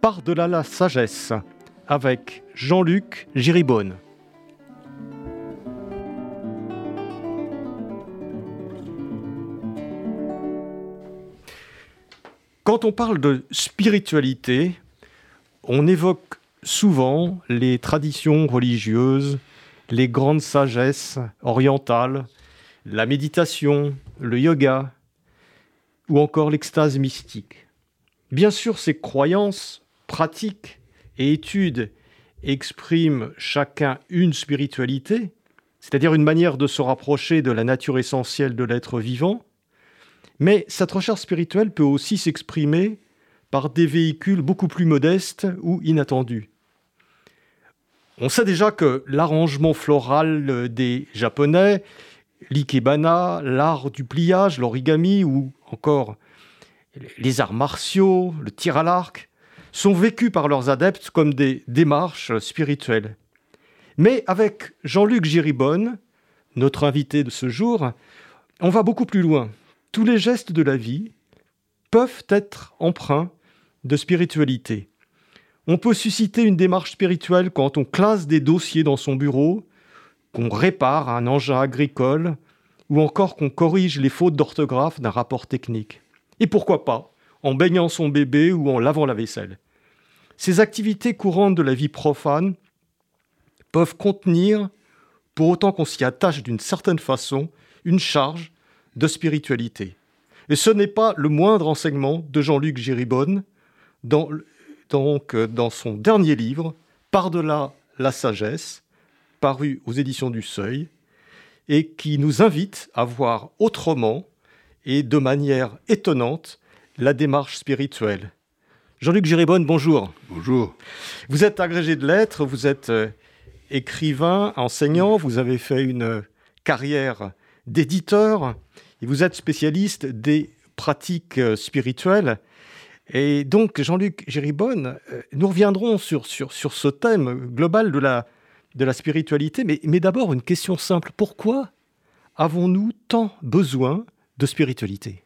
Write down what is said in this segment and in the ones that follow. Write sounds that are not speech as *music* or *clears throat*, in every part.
par-delà la sagesse, avec Jean-Luc Giribonne. Quand on parle de spiritualité, on évoque souvent les traditions religieuses, les grandes sagesses orientales, la méditation, le yoga ou encore l'extase mystique. Bien sûr, ces croyances, pratiques et études expriment chacun une spiritualité, c'est-à-dire une manière de se rapprocher de la nature essentielle de l'être vivant, mais cette recherche spirituelle peut aussi s'exprimer par des véhicules beaucoup plus modestes ou inattendus. On sait déjà que l'arrangement floral des Japonais, l'ikebana, l'art du pliage, l'origami ou encore les arts martiaux, le tir à l'arc, sont vécus par leurs adeptes comme des démarches spirituelles. Mais avec Jean-Luc Giribonne, notre invité de ce jour, on va beaucoup plus loin. Tous les gestes de la vie peuvent être empreints de spiritualité. On peut susciter une démarche spirituelle quand on classe des dossiers dans son bureau, qu'on répare un engin agricole, ou encore qu'on corrige les fautes d'orthographe d'un rapport technique. Et pourquoi pas en baignant son bébé ou en lavant la vaisselle. Ces activités courantes de la vie profane peuvent contenir, pour autant qu'on s'y attache d'une certaine façon, une charge de spiritualité. Et ce n'est pas le moindre enseignement de Jean-Luc Giribonne dans, euh, dans son dernier livre, Par-delà la sagesse, paru aux éditions du Seuil, et qui nous invite à voir autrement et de manière étonnante la démarche spirituelle. Jean-Luc Giribonne, bonjour. Bonjour. Vous êtes agrégé de lettres, vous êtes euh, écrivain, enseignant, vous avez fait une carrière d'éditeur et vous êtes spécialiste des pratiques euh, spirituelles. Et donc, Jean-Luc Géribonne, euh, nous reviendrons sur, sur, sur ce thème global de la, de la spiritualité, mais, mais d'abord une question simple. Pourquoi avons-nous tant besoin de spiritualité?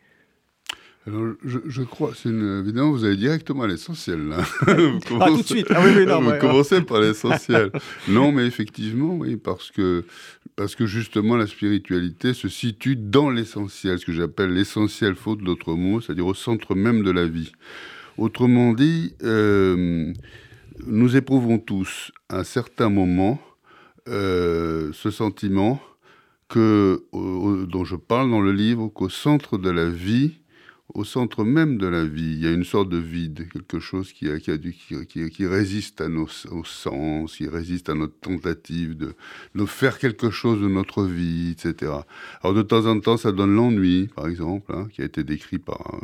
Alors, je, crois, c'est évidemment, vous allez directement à l'essentiel. *laughs* ah, tout de suite. Ah, oui, oui, non, vous commencez par l'essentiel. *laughs* non, mais effectivement, oui, parce que, parce que justement, la spiritualité se situe dans l'essentiel, ce que j'appelle l'essentiel, faute d'autres mots, c'est-à-dire au centre même de la vie. Autrement dit, euh, nous éprouvons tous, à un certain moment, euh, ce sentiment que, dont je parle dans le livre, qu'au centre de la vie, au centre même de la vie, il y a une sorte de vide, quelque chose qui, résiste à nos sens, qui résiste à notre tentative de, faire quelque chose de notre vie, etc. Alors de temps en temps, ça donne l'ennui, par exemple, hein, qui a été décrit par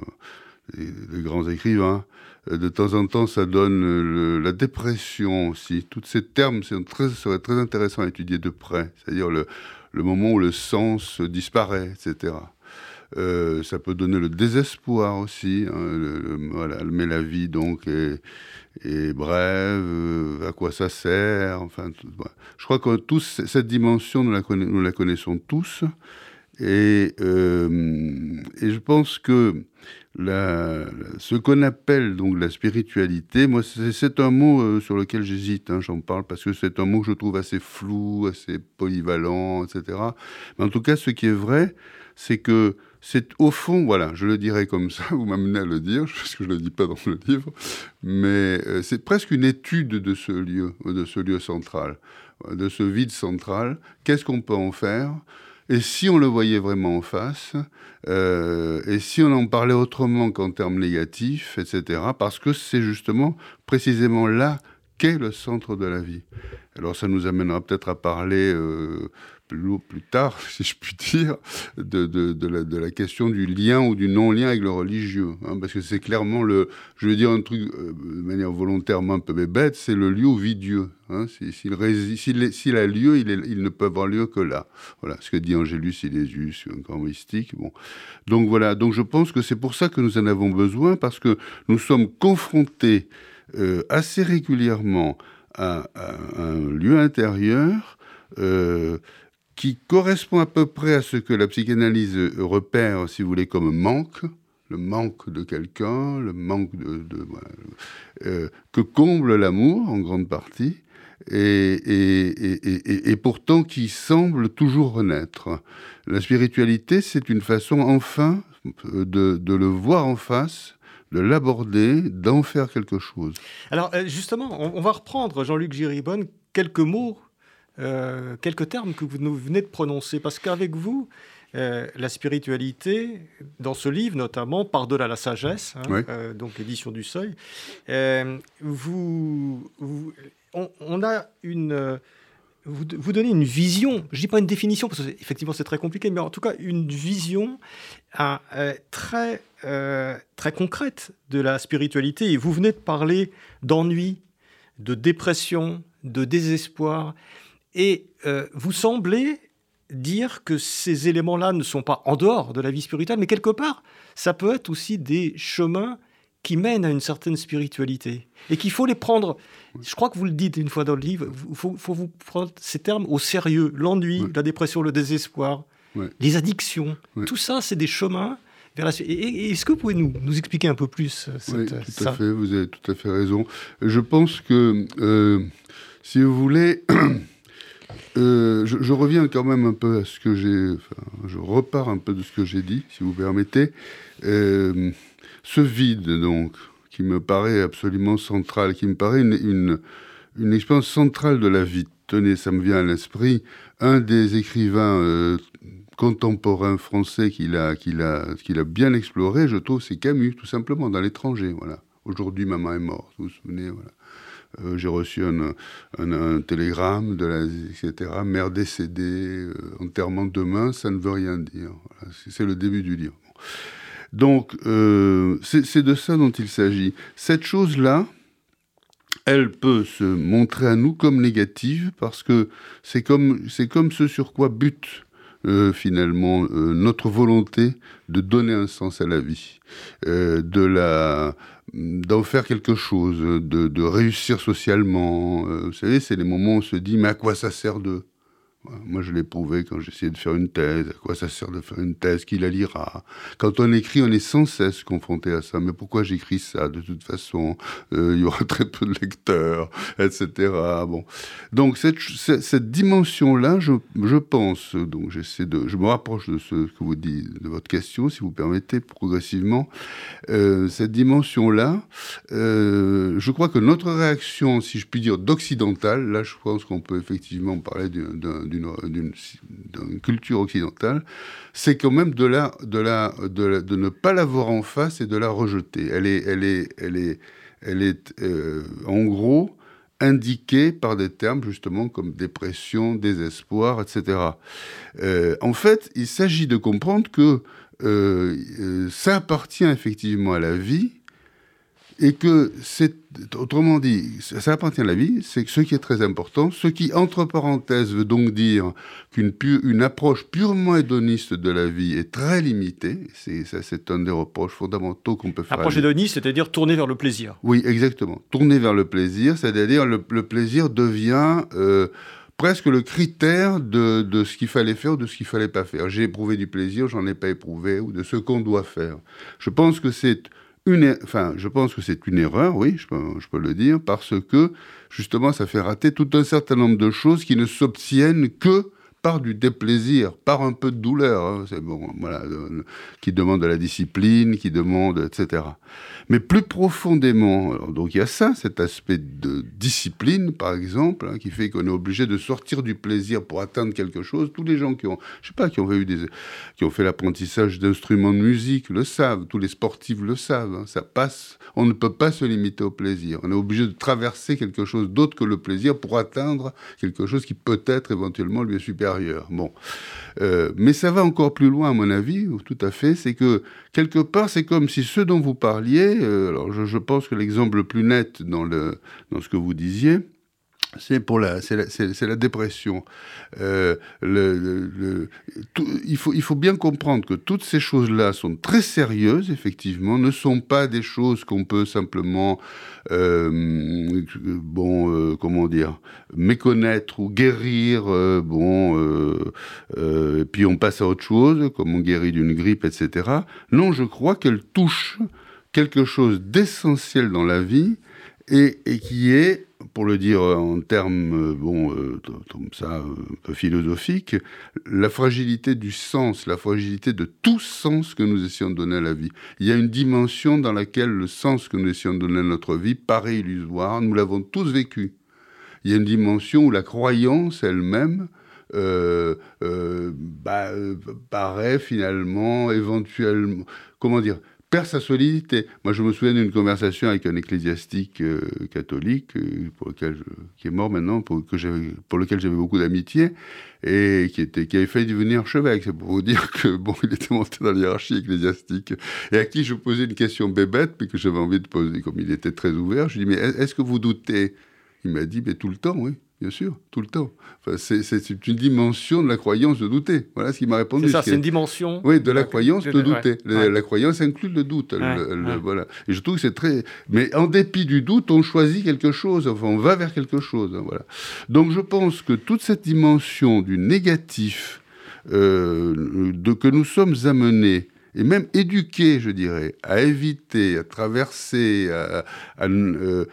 euh, les, grands écrivains. Euh, de temps en temps, ça donne la dépression aussi. Tous ces termes seraient très intéressants à étudier de près, c'est-à-dire le moment où le sens disparaît, etc. Euh, ça peut donner le désespoir aussi. Hein, voilà, mais la vie donc est, brève. Euh, à quoi ça sert Enfin, je crois que tous cette dimension nous la, connaissons tous. Et, euh, et, je pense que ce qu'on appelle donc la spiritualité, moi c'est un mot sur lequel j'hésite, hein, j'en parle parce que c'est un mot que je trouve assez flou, assez polyvalent, etc. Mais en tout cas, ce qui est vrai, c'est que c'est au fond, voilà, je le dirais comme ça, *laughs* vous m'amenez à le dire, parce que je ne le dis pas dans le livre, mais euh, c'est presque une étude de ce lieu, de ce lieu central, de ce vide central. Qu'est-ce qu'on peut en faire? Et si on le voyait vraiment en face, euh, et si on en parlait autrement qu'en termes négatifs, etc., parce que c'est justement précisément là qu'est le centre de la vie. Alors ça nous amènera peut-être à parler plus, plus tard, *laughs* si je puis dire, de, de, de, la, question du lien ou du non-lien avec le religieux. Hein, parce que c'est clairement le. Je veux dire un truc euh, de manière volontairement un peu bête, c'est le lieu où vit Dieu. Hein, S'il a lieu, il, ne peut avoir lieu que là. Voilà ce que dit Angélus Silésius, un grand mystique. Bon. Donc voilà, donc je pense que c'est pour ça que nous en avons besoin, parce que nous sommes confrontés euh, assez régulièrement à, à, un lieu intérieur. Euh, qui correspond à peu près à ce que la psychanalyse repère, si vous voulez, comme manque, le manque de quelqu'un, le manque de, euh, que comble l'amour en grande partie, et, pourtant qui semble toujours renaître. La spiritualité, c'est une façon enfin de, le voir en face, de l'aborder, d'en faire quelque chose. Alors euh, justement, on va reprendre Jean-Luc Giribonne quelques mots euh, quelques termes que vous venez de prononcer, parce qu'avec vous, euh, la spiritualité, dans ce livre notamment, Par-delà la sagesse, hein, euh, donc édition du Seuil, vous, on, a une... Vous, vous, donnez une vision, je ne dis pas une définition, parce qu'effectivement c'est très compliqué, mais en tout cas une vision très, très concrète de la spiritualité. Et vous venez de parler d'ennui, de dépression, de désespoir. Et euh, vous semblez dire que ces éléments-là ne sont pas en dehors de la vie spirituelle, mais quelque part, ça peut être aussi des chemins qui mènent à une certaine spiritualité et qu'il faut les prendre. Je crois que vous le dites une fois dans le livre, il faut, vous prendre ces termes au sérieux. L'ennui, la dépression, le désespoir, les addictions, tout ça, c'est des chemins vers la Est-ce que vous pouvez nous, nous expliquer un peu plus euh, cette, Oui, tout à fait, vous avez tout à fait raison. Je pense que, euh, si vous voulez, *clears throat* Euh, je, reviens quand même un peu à ce que j'ai. Je repars un peu de ce que j'ai dit, si vous permettez. Euh, ce vide, donc, qui me paraît absolument central, qui me paraît une, une, expérience centrale de la vie. Tenez, ça me vient à l'esprit. Un des écrivains euh, contemporains français qu'il a, a, a bien exploré, je trouve, c'est Camus, tout simplement, dans l'étranger. Voilà. Aujourd'hui, maman est morte, vous vous souvenez, voilà. Euh, j'ai reçu un, télégramme de la, etc. Mère décédée, euh, enterrement demain, ça ne veut rien dire. c'est le début du livre. Donc, euh, c'est de ça dont il s'agit. Cette chose-là, elle peut se montrer à nous comme négative parce que c'est comme, comme ce sur quoi bute finalement notre volonté de donner un sens à la vie, de la d'en faire quelque chose, de, réussir socialement. Euh, vous savez, c'est les moments où on se dit, mais à quoi ça sert de moi, je l'ai prouvé quand j'essayais de faire une thèse. À quoi ça sert de faire une thèse Qui la lira Quand on écrit, on est sans cesse confronté à ça. Mais pourquoi j'écris ça De toute façon, euh, il y aura *laughs* très peu de lecteurs, etc. Bon. Donc, cette, cette dimension-là, je, je, pense, donc j'essaie de, je me rapproche de ce que vous dites, de votre question, si vous permettez, progressivement. Euh, cette dimension-là, euh, je crois que notre réaction, si je puis dire, d'occidental, là, je pense qu'on peut effectivement parler d'un d'une culture occidentale, c'est quand même de, la, de, la, de, de, ne pas la voir en face et de la rejeter. Elle est, elle est, elle est, elle est euh, en gros indiquée par des termes justement comme dépression, désespoir, etc. Euh, en fait, il s'agit de comprendre que euh, ça appartient effectivement à la vie et que c'est, autrement dit, ça appartient à la vie, c'est ce qui est très important, ce qui, entre parenthèses, veut donc dire qu'une une approche purement hédoniste de la vie est très limitée, c'est, ça c'est un des reproches fondamentaux qu'on peut faire. Approche hédoniste, c'est-à-dire tourner vers le plaisir. Oui, exactement, tourner vers le plaisir, c'est-à-dire le, le plaisir devient... Euh, presque le critère de, de ce qu'il fallait faire ou de ce qu'il fallait pas faire. J'ai éprouvé du plaisir, j'en ai pas éprouvé, ou de ce qu'on doit faire. Je pense que c'est enfin, je pense que c'est une erreur, oui, je peux, le dire, parce que justement, ça fait rater tout un certain nombre de choses qui ne s'obtiennent que par du déplaisir, par un peu de douleur, hein, c'est bon, voilà, euh, qui demande de la discipline, qui demande, etc. Mais plus profondément, donc il y a ça, cet aspect de discipline, par exemple, hein, qui fait qu'on est obligé de sortir du plaisir pour atteindre quelque chose. Tous les gens qui ont, je sais pas, qui ont fait l'apprentissage d'instruments de musique le savent. Tous les sportifs le savent. Hein, ça passe. On ne peut pas se limiter au plaisir. On est obligé de traverser quelque chose d'autre que le plaisir pour atteindre quelque chose qui peut-être éventuellement lui est supérieur. Bon, euh, mais ça va encore plus loin à mon avis, tout à fait. C'est que quelque part, c'est comme si ceux dont vous parliez, euh, alors je, pense que l'exemple le plus net dans, le, dans ce que vous disiez, c'est pour la, c'est la, dépression. Il, faut, bien comprendre que toutes ces choses-là sont très sérieuses, effectivement, ne sont pas des choses qu'on peut simplement, euh, bon, euh, comment dire, méconnaître ou guérir, euh, bon, euh, puis on passe à autre chose, comme on guérit d'une grippe, etc. Non, je crois qu'elles touchent quelque chose d'essentiel dans la vie et, et qui est pour le dire en termes, euh, bon, euh, comme ça, un peu philosophiques, la fragilité du sens, la fragilité de tout sens que nous essayons de donner à la vie. Il y a une dimension dans laquelle le sens que nous essayons de donner à notre vie paraît illusoire, nous l'avons tous vécu. Il y a une dimension où la croyance elle-même euh, bah, paraît finalement, éventuellement, comment dire, perd sa solidité. Moi, je me souviens d'une conversation avec un ecclésiastique euh, catholique, euh, pour lequel qui est mort maintenant, pour, que pour lequel j'avais beaucoup d'amitié, et qui, avait failli devenir archevêque. C'est pour vous dire que, *laughs* bon, il était monté dans l'hierarchie ecclésiastique, et à qui je posais une question bébête, mais que j'avais envie de poser, comme il était très ouvert. Je lui dis, mais est-ce que vous doutez? Il m'a dit, mais tout le temps, oui. Bien sûr, tout le temps. Enfin, c'est une dimension de la croyance de douter. Voilà ce qu'il m'a répondu. C'est ça, c'est une dimension. Oui, de la, croyance de, douter. La, croyance inclut le doute. voilà. Et je trouve que c'est très. Mais en dépit du doute, on choisit quelque chose. Enfin, on va vers quelque chose. Hein, voilà. Donc, je pense que toute cette dimension du négatif euh, de, que nous sommes amenés et même éduqués, je dirais, à éviter, à traverser, euh,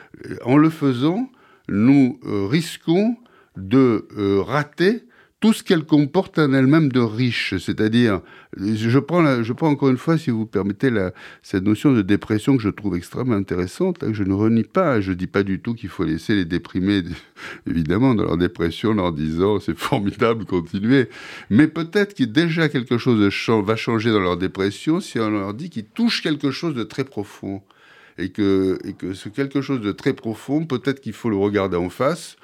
en le faisant, nous euh, risquons de euh, rater tout ce qu'elle comporte en elle-même de riche. C'est-à-dire, je prends, je prends encore une fois, si vous permettez, la, cette notion de dépression que je trouve extrêmement intéressante, hein, que je ne renie pas. Je ne dis pas du tout qu'il faut laisser les déprimés, *laughs* évidemment, dans leur dépression, leur disant c'est *laughs* formidable, continuez. Mais peut-être qu'il déjà quelque chose va changer dans leur dépression si on leur dit qu'ils touchent quelque chose de très profond et que, et que ce quelque chose de très profond, peut-être qu'il faut le regarder en face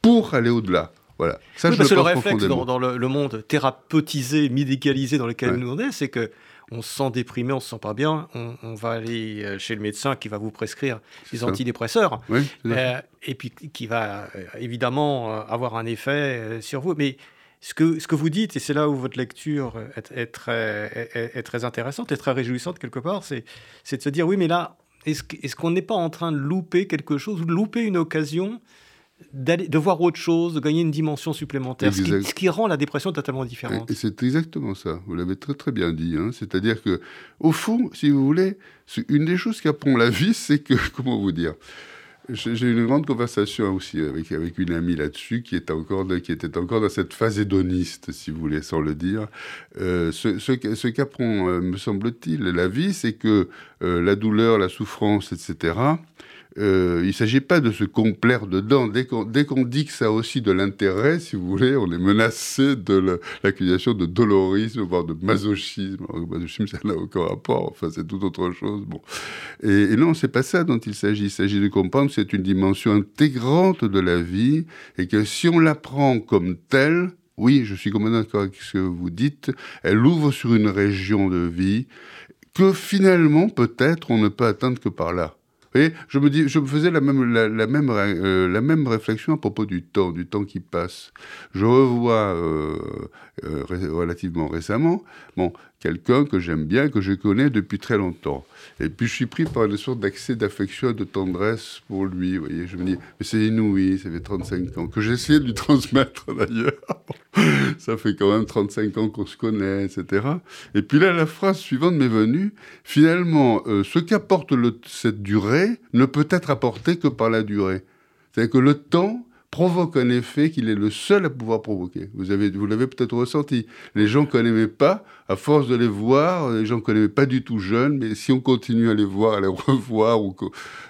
pour aller au-delà. Voilà. Ça, je le, le réflexe dans, le, monde thérapeutisé, médicalisé dans lequel nous on est, c'est que on se sent déprimé, on se sent pas bien, on, va aller euh, chez le médecin qui va vous prescrire des antidépresseurs, euh, et puis qui va euh, évidemment avoir un effet sur vous. Mais ce que, ce que vous dites, et c'est là où votre lecture est, est, très, est, est, très, intéressante et très réjouissante quelque part, c'est de se dire oui, mais là, est-ce qu'on n'est pas en train de louper quelque chose de louper une occasion de voir autre chose, de gagner une dimension supplémentaire, ce qui, ce qui, rend la dépression totalement différente? Et, c'est exactement ça. Vous l'avez très très bien dit. Hein. C'est-à-dire que, au fond, si vous voulez, une des choses qui apprend la vie, c'est que, *laughs* comment vous dire, j'ai eu une grande conversation aussi avec, une amie là-dessus qui, était encore qui était encore dans cette phase hédoniste, si vous voulez, sans le dire. Euh, ce qu'apprend, euh, me semble-t-il, la vie, c'est que euh, la douleur, la souffrance, etc., euh, il ne s'agit pas de se complaire dedans. Dès qu'on dit que ça a aussi de l'intérêt, si vous voulez, on est menacé de l'accusation de dolorisme, voire de masochisme. Alors, masochisme, ça n'a aucun rapport. Enfin, c'est tout autre chose. Bon. Et, et non, c'est pas ça dont il s'agit. Il s'agit de comprendre que c'est une dimension intégrante de la vie et que si on la prend comme telle, oui, je suis complètement d'accord avec ce que vous dites, elle ouvre sur une région de vie que finalement, peut-être, on ne peut atteindre que par là. Et je me dis, je me faisais la même, la, même, euh, la même réflexion à propos du temps, du temps qui passe. Je revois euh, euh, relativement récemment, bon, quelqu'un que j'aime bien, que je connais depuis très longtemps. Et puis je suis pris par une sorte d'accès d'affection de tendresse pour lui. Vous voyez, je me dis, mais c'est inouï, ça fait 35 ans que essayé de lui *laughs* transmettre d'ailleurs. *laughs* ça fait quand même 35 ans qu'on se connaît, etc. Et puis là, la phrase suivante m'est venue. Finalement, euh, ce qu'apporte cette durée ne peut être apporté que par la durée. C'est-à-dire que le temps provoque un effet qu'il est le seul à pouvoir provoquer. Vous avez, vous l'avez peut-être ressenti. Les gens qu'on n'aimait pas, à force de les voir, les gens qu'on n'aimait pas du tout jeunes, mais si on continue à les voir, à les *laughs* revoir, ou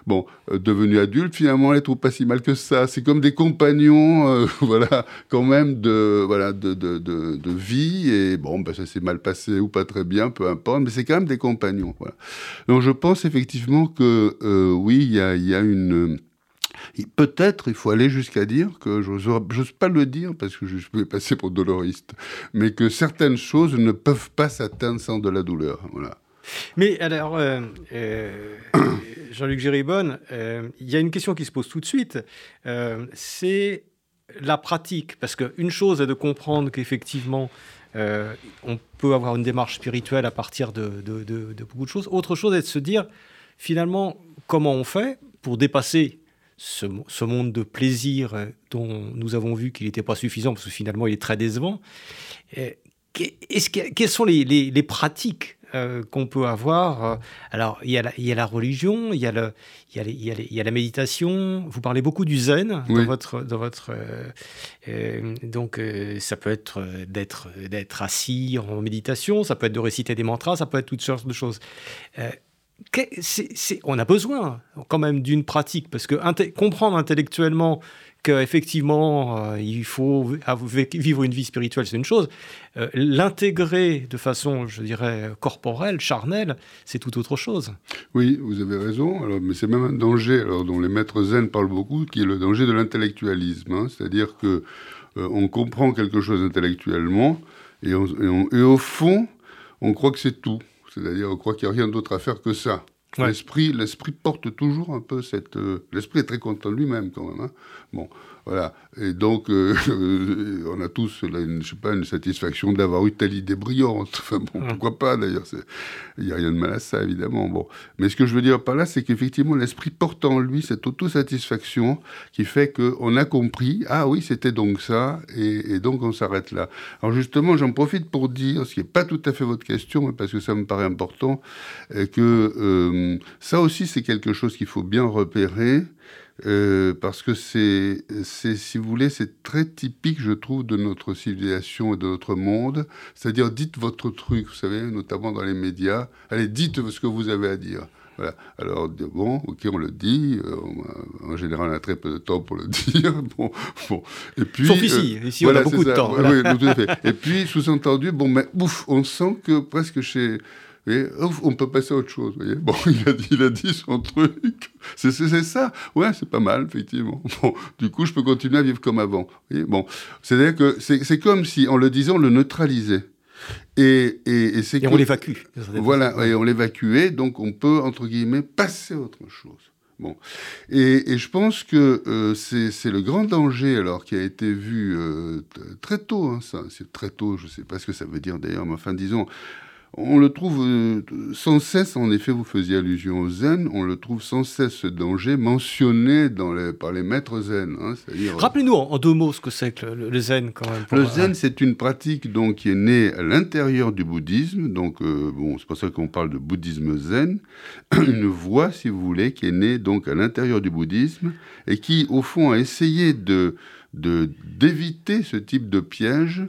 bon, euh, devenus adultes, finalement, on les trouve pas si mal que ça. C'est comme des compagnons, euh, *laughs* voilà, quand même de, voilà, de, de, de, de vie. Et bon, ben, ça s'est mal passé ou pas très bien, peu importe, mais c'est quand même des compagnons. Voilà. Donc, je pense effectivement que euh, oui, il y a, y a une Peut-être il faut aller jusqu'à dire que, j'ose pas le dire parce que je vais passer pour doloriste, mais que certaines choses ne peuvent pas s'atteindre sans de la douleur. Voilà. Mais alors, euh, euh, *coughs* Jean-Luc Géribonne, euh, il y a une question qui se pose tout de suite. c'est la pratique. Parce qu'une chose est de comprendre qu'effectivement, on peut avoir une démarche spirituelle à partir de, de, beaucoup de choses. Autre chose est de se dire, finalement, comment on fait pour dépasser ce, monde de plaisir euh, dont nous avons vu qu'il n'était pas suffisant, parce que finalement il est très décevant. quelles sont les, pratiques euh, qu'on peut avoir euh, Alors, il y, a la, il y, a la, religion, il y a, le, il, y a il, y a la méditation. Vous parlez beaucoup du zen dans votre. Dans votre donc, ça peut être d'être, d'être assis en méditation, ça peut être de réciter des mantras, ça peut être toutes sortes de choses on a besoin quand même d'une pratique, parce que comprendre intellectuellement qu'effectivement, euh, il faut vivre une vie spirituelle, c'est une chose. Euh, l'intégrer de façon, je dirais, corporelle, charnelle, c'est tout autre chose. Oui, vous avez raison, mais c'est même un danger dont les maîtres zen parlent beaucoup, qui est le danger de l'intellectualisme. Hein. C'est-à-dire que euh, on comprend quelque chose intellectuellement, et au fond, on croit que c'est tout. C'est-à-dire, on croit qu'il n'y a rien d'autre à faire que ça. L'esprit, l'esprit porte toujours un peu cette. Euh, l'esprit est très content de lui-même quand même. Hein. Bon, voilà. Et donc, euh, *laughs* on a tous, une, je sais pas, une satisfaction d'avoir eu telle idée brillante. *laughs* Enfin bon, pourquoi pas d'ailleurs. Il n'y a rien de mal à ça, évidemment. Bon. Mais ce que je veux dire par là, c'est qu'effectivement, l'esprit porte en lui cette autosatisfaction qui fait qu'on a compris, ah oui, c'était donc ça, et, donc on s'arrête là. Alors justement, j'en profite pour dire, ce qui n'est pas tout à fait votre question, mais parce que ça me paraît important, euh, que euh, ça aussi, c'est quelque chose qu'il faut bien repérer. Euh, parce que c'est, si vous voulez, c'est très typique, je trouve, de notre civilisation et de notre monde. C'est-à-dire, dites votre truc, vous savez, notamment dans les médias. Allez, dites ce que vous avez à dire. Voilà. Alors, bon, ok, on le dit. Euh, en général, on a très peu de temps pour le *laughs* dire. bon, bon. Et puis, Sauf ici. Euh, ici, on a beaucoup de temps. Oui, tout à fait. Et puis, sous-entendu, bon, mais ouf, on sent que presque chez on peut passer à autre chose. Voyez bon, *laughs* il a, dit, il a dit son truc. C'est ça. Ouais, c'est pas mal, effectivement. *laughs* Bon, du coup, je peux continuer à vivre comme avant. Voyez bon, c'est-à-dire que c'est comme si, en le disant, on le neutralisait. Et, et, et, et on l'évacue. Voilà, et on l'évacuait, donc on peut, entre guillemets, passer à autre chose. Bon. Et, et, je pense que euh, c'est le grand danger, alors, qui a été vu euh, très tôt, hein, ça, c'est très tôt, je ne sais pas ce que ça veut dire d'ailleurs, mais enfin, disons, on le trouve euh, sans cesse, en effet, vous faisiez allusion au zen, on le trouve sans cesse ce danger mentionné dans les, par les maîtres zen. Hein, Rappelez-nous en, deux mots ce que c'est que le, zen quand même. le zen, c'est une pratique donc, qui est née à l'intérieur du bouddhisme, donc euh, bon, c'est pour ça qu'on parle de bouddhisme zen, *clears throat* une voie, si vous voulez, qui est née donc à l'intérieur du bouddhisme et qui, au fond, a essayé de d'éviter ce type de piège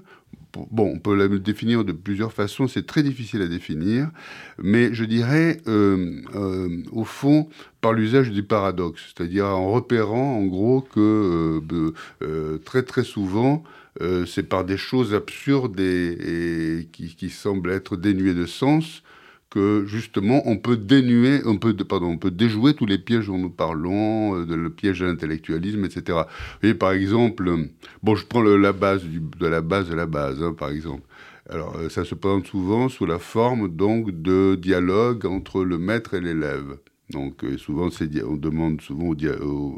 bon, on peut la définir de plusieurs façons, c'est très difficile à définir, mais je dirais, euh, euh, au fond, par l'usage du paradoxe, c'est-à-dire en repérant en gros que euh, très très souvent, c'est par des choses absurdes et, qui, semblent être dénuées de sens que justement on peut dénuer, on peut, pardon, on peut déjouer tous les pièges dont nous parlons, euh, le piège de l'intellectualisme, etc. Vous par exemple, bon, je prends la base de la base de la base, hein, par exemple. Alors, euh, ça se présente souvent sous la forme donc de dialogue entre le maître et l'élève. Donc, euh, souvent, on demande souvent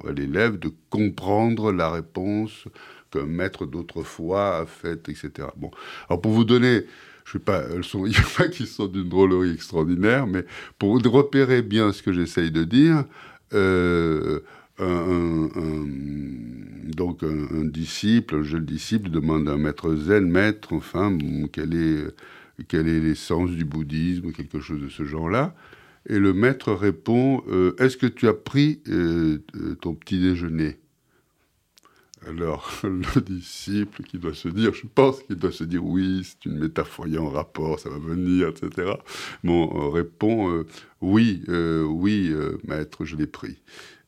à l'élève de comprendre la réponse qu'un maître d'autrefois a faite, etc. Bon, alors pour vous donner je sais pas, elles sont, *laughs* il n'y a pas qui sont d'une drôlerie extraordinaire, mais pour repérer bien ce que j'essaye de dire, euh, un, donc un, disciple, un jeune disciple demande à un maître zen, maître, enfin, quel est quelle est l'essence du bouddhisme, quelque chose de ce genre-là. Et le maître répond euh, Est-ce que tu as pris euh, ton petit déjeuner? Alors, *laughs* le disciple qui doit se dire, je pense qu'il doit se dire oui, c'est une métaphore, il y a un rapport, ça va venir, etc. Bon, répond euh, oui, euh, oui, euh, maître, je l'ai pris.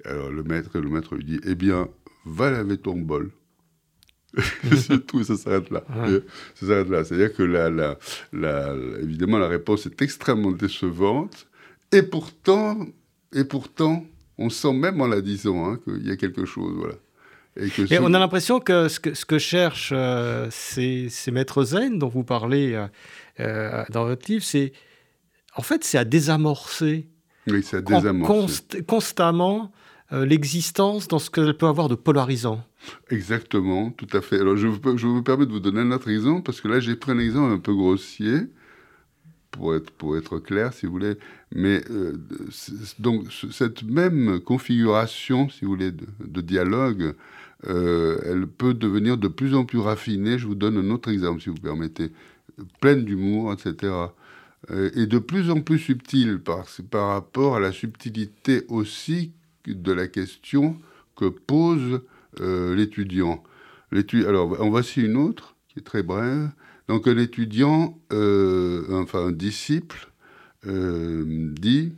Alors le maître, le maître lui dit, eh bien, va laver ton bol. *laughs* c'est *laughs* tout, ça s'arrête là. Ça s'arrête là. C'est-à-dire que la, la, la, évidemment, la réponse est extrêmement décevante, et pourtant, et pourtant, on sent même en la disant hein, qu'il y a quelque chose, voilà. Et, on a l'impression que ce que, ce que cherchent euh, ces, maîtres zen dont vous parlez euh, euh, dans votre livre, c'est en fait c'est à désamorcer, oui, à désamorcer. constamment l'existence dans ce qu'elle peut avoir de polarisant. Exactement, tout à fait. Alors je, je me permets de vous donner un autre exemple parce que là j'ai pris un exemple un peu grossier pour être, pour être clair, si vous voulez. Mais donc, cette même configuration, si vous voulez, de, de dialogue euh, elle peut devenir de plus en plus raffinée. Je vous donne un autre exemple, si vous permettez. Pleine d'humour, etc. Euh, et de plus en plus subtile par, rapport à la subtilité aussi de la question que pose euh, l'étudiant. Alors, en voici une autre qui est très brève. Donc, un étudiant, enfin un disciple, dit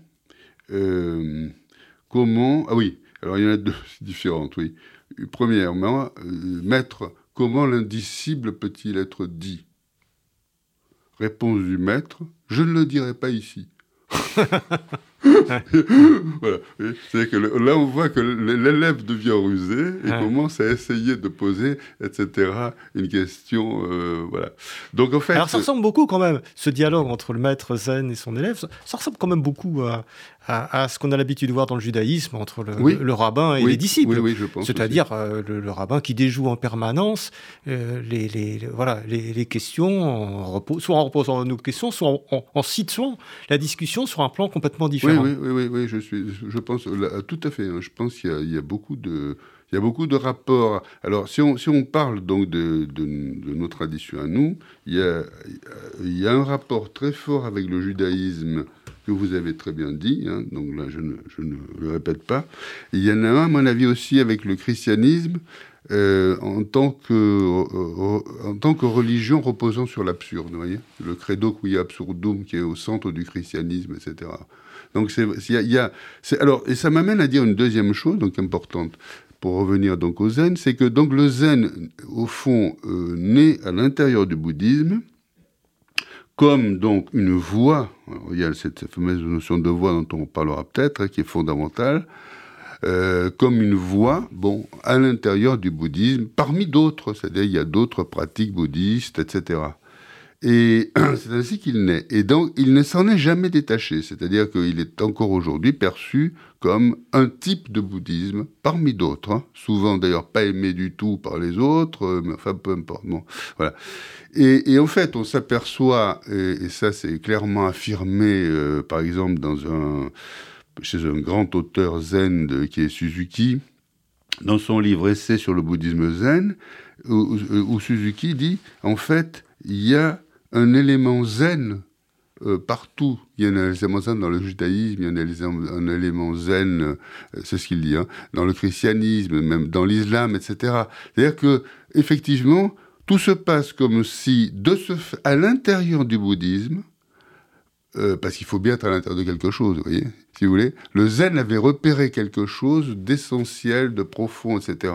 comment. Ah oui, alors il y en a deux différentes, oui. Premièrement, euh, maître, comment l'indicible peut-il être dit? Réponse du maître, je ne le dirai pas ici. *laughs* *laughs* voilà. C'est que là, on voit que l'élève devient rusé et commence à essayer de poser, etc., une question. Euh, voilà. Donc, en fait. Alors, ça ressemble beaucoup quand même, ce dialogue entre le maître zen et son élève, ça ressemble quand même beaucoup à, à, ce qu'on a l'habitude de voir dans le judaïsme entre le, rabbin et les disciples. C'est-à-dire euh, le, rabbin qui déjoue en permanence euh, les, voilà, les, questions, en soit en reposant nos questions, soit en, situant la discussion sur un plan complètement différent. Oui, oui, oui, je, suis, je pense tout à fait. Hein. je pense qu'il y, a beaucoup de. Il y a beaucoup de rapports. Alors, si on, si on parle donc de, de, nos traditions à nous, il y, a, il y a un rapport très fort avec le judaïsme que vous avez très bien dit, hein, donc là je ne, le répète pas. Il y en a un, à mon avis, aussi avec le christianisme, euh, en, tant que, euh, en tant que religion reposant sur l'absurde, Le credo qui absurdum qui est au centre du christianisme, etc. Donc c'est, il y a, alors, et ça m'amène à dire une deuxième chose, donc importante, pour revenir donc au zen, c'est que donc le zen, au fond, euh, naît à l'intérieur du bouddhisme, comme donc une voie, il y a cette fameuse notion de voie dont on parlera peut-être, hein, qui est fondamentale, euh, comme une voie, bon, à l'intérieur du bouddhisme, parmi d'autres, c'est-à-dire il y a d'autres pratiques bouddhistes, etc. Et *clears throat* c'est ainsi qu'il naît. Et donc, il ne s'en est jamais détaché, c'est-à-dire qu'il est encore aujourd'hui perçu comme un type de bouddhisme parmi d'autres, hein. souvent d'ailleurs pas aimé du tout par les autres, euh, mais enfin peu importe. Bon, voilà. Et, en fait, on s'aperçoit, et, ça c'est clairement affirmé, euh, par exemple, chez un grand auteur zen qui est Suzuki, dans son livre Essai sur le bouddhisme zen, où, Suzuki dit, en fait, il y a un élément zen euh, partout. Il y a un élément zen dans le judaïsme, il y a un élément, zen, euh, c'est ce qu'il dit, hein, dans le christianisme, même dans l'islam, etc. C'est-à-dire que, effectivement, tout se passe comme si, de ce, à l'intérieur du bouddhisme, euh, parce qu'il faut bien être à l'intérieur de quelque chose, vous voyez, si vous voulez, le zen avait repéré quelque chose d'essentiel, de profond, etc.,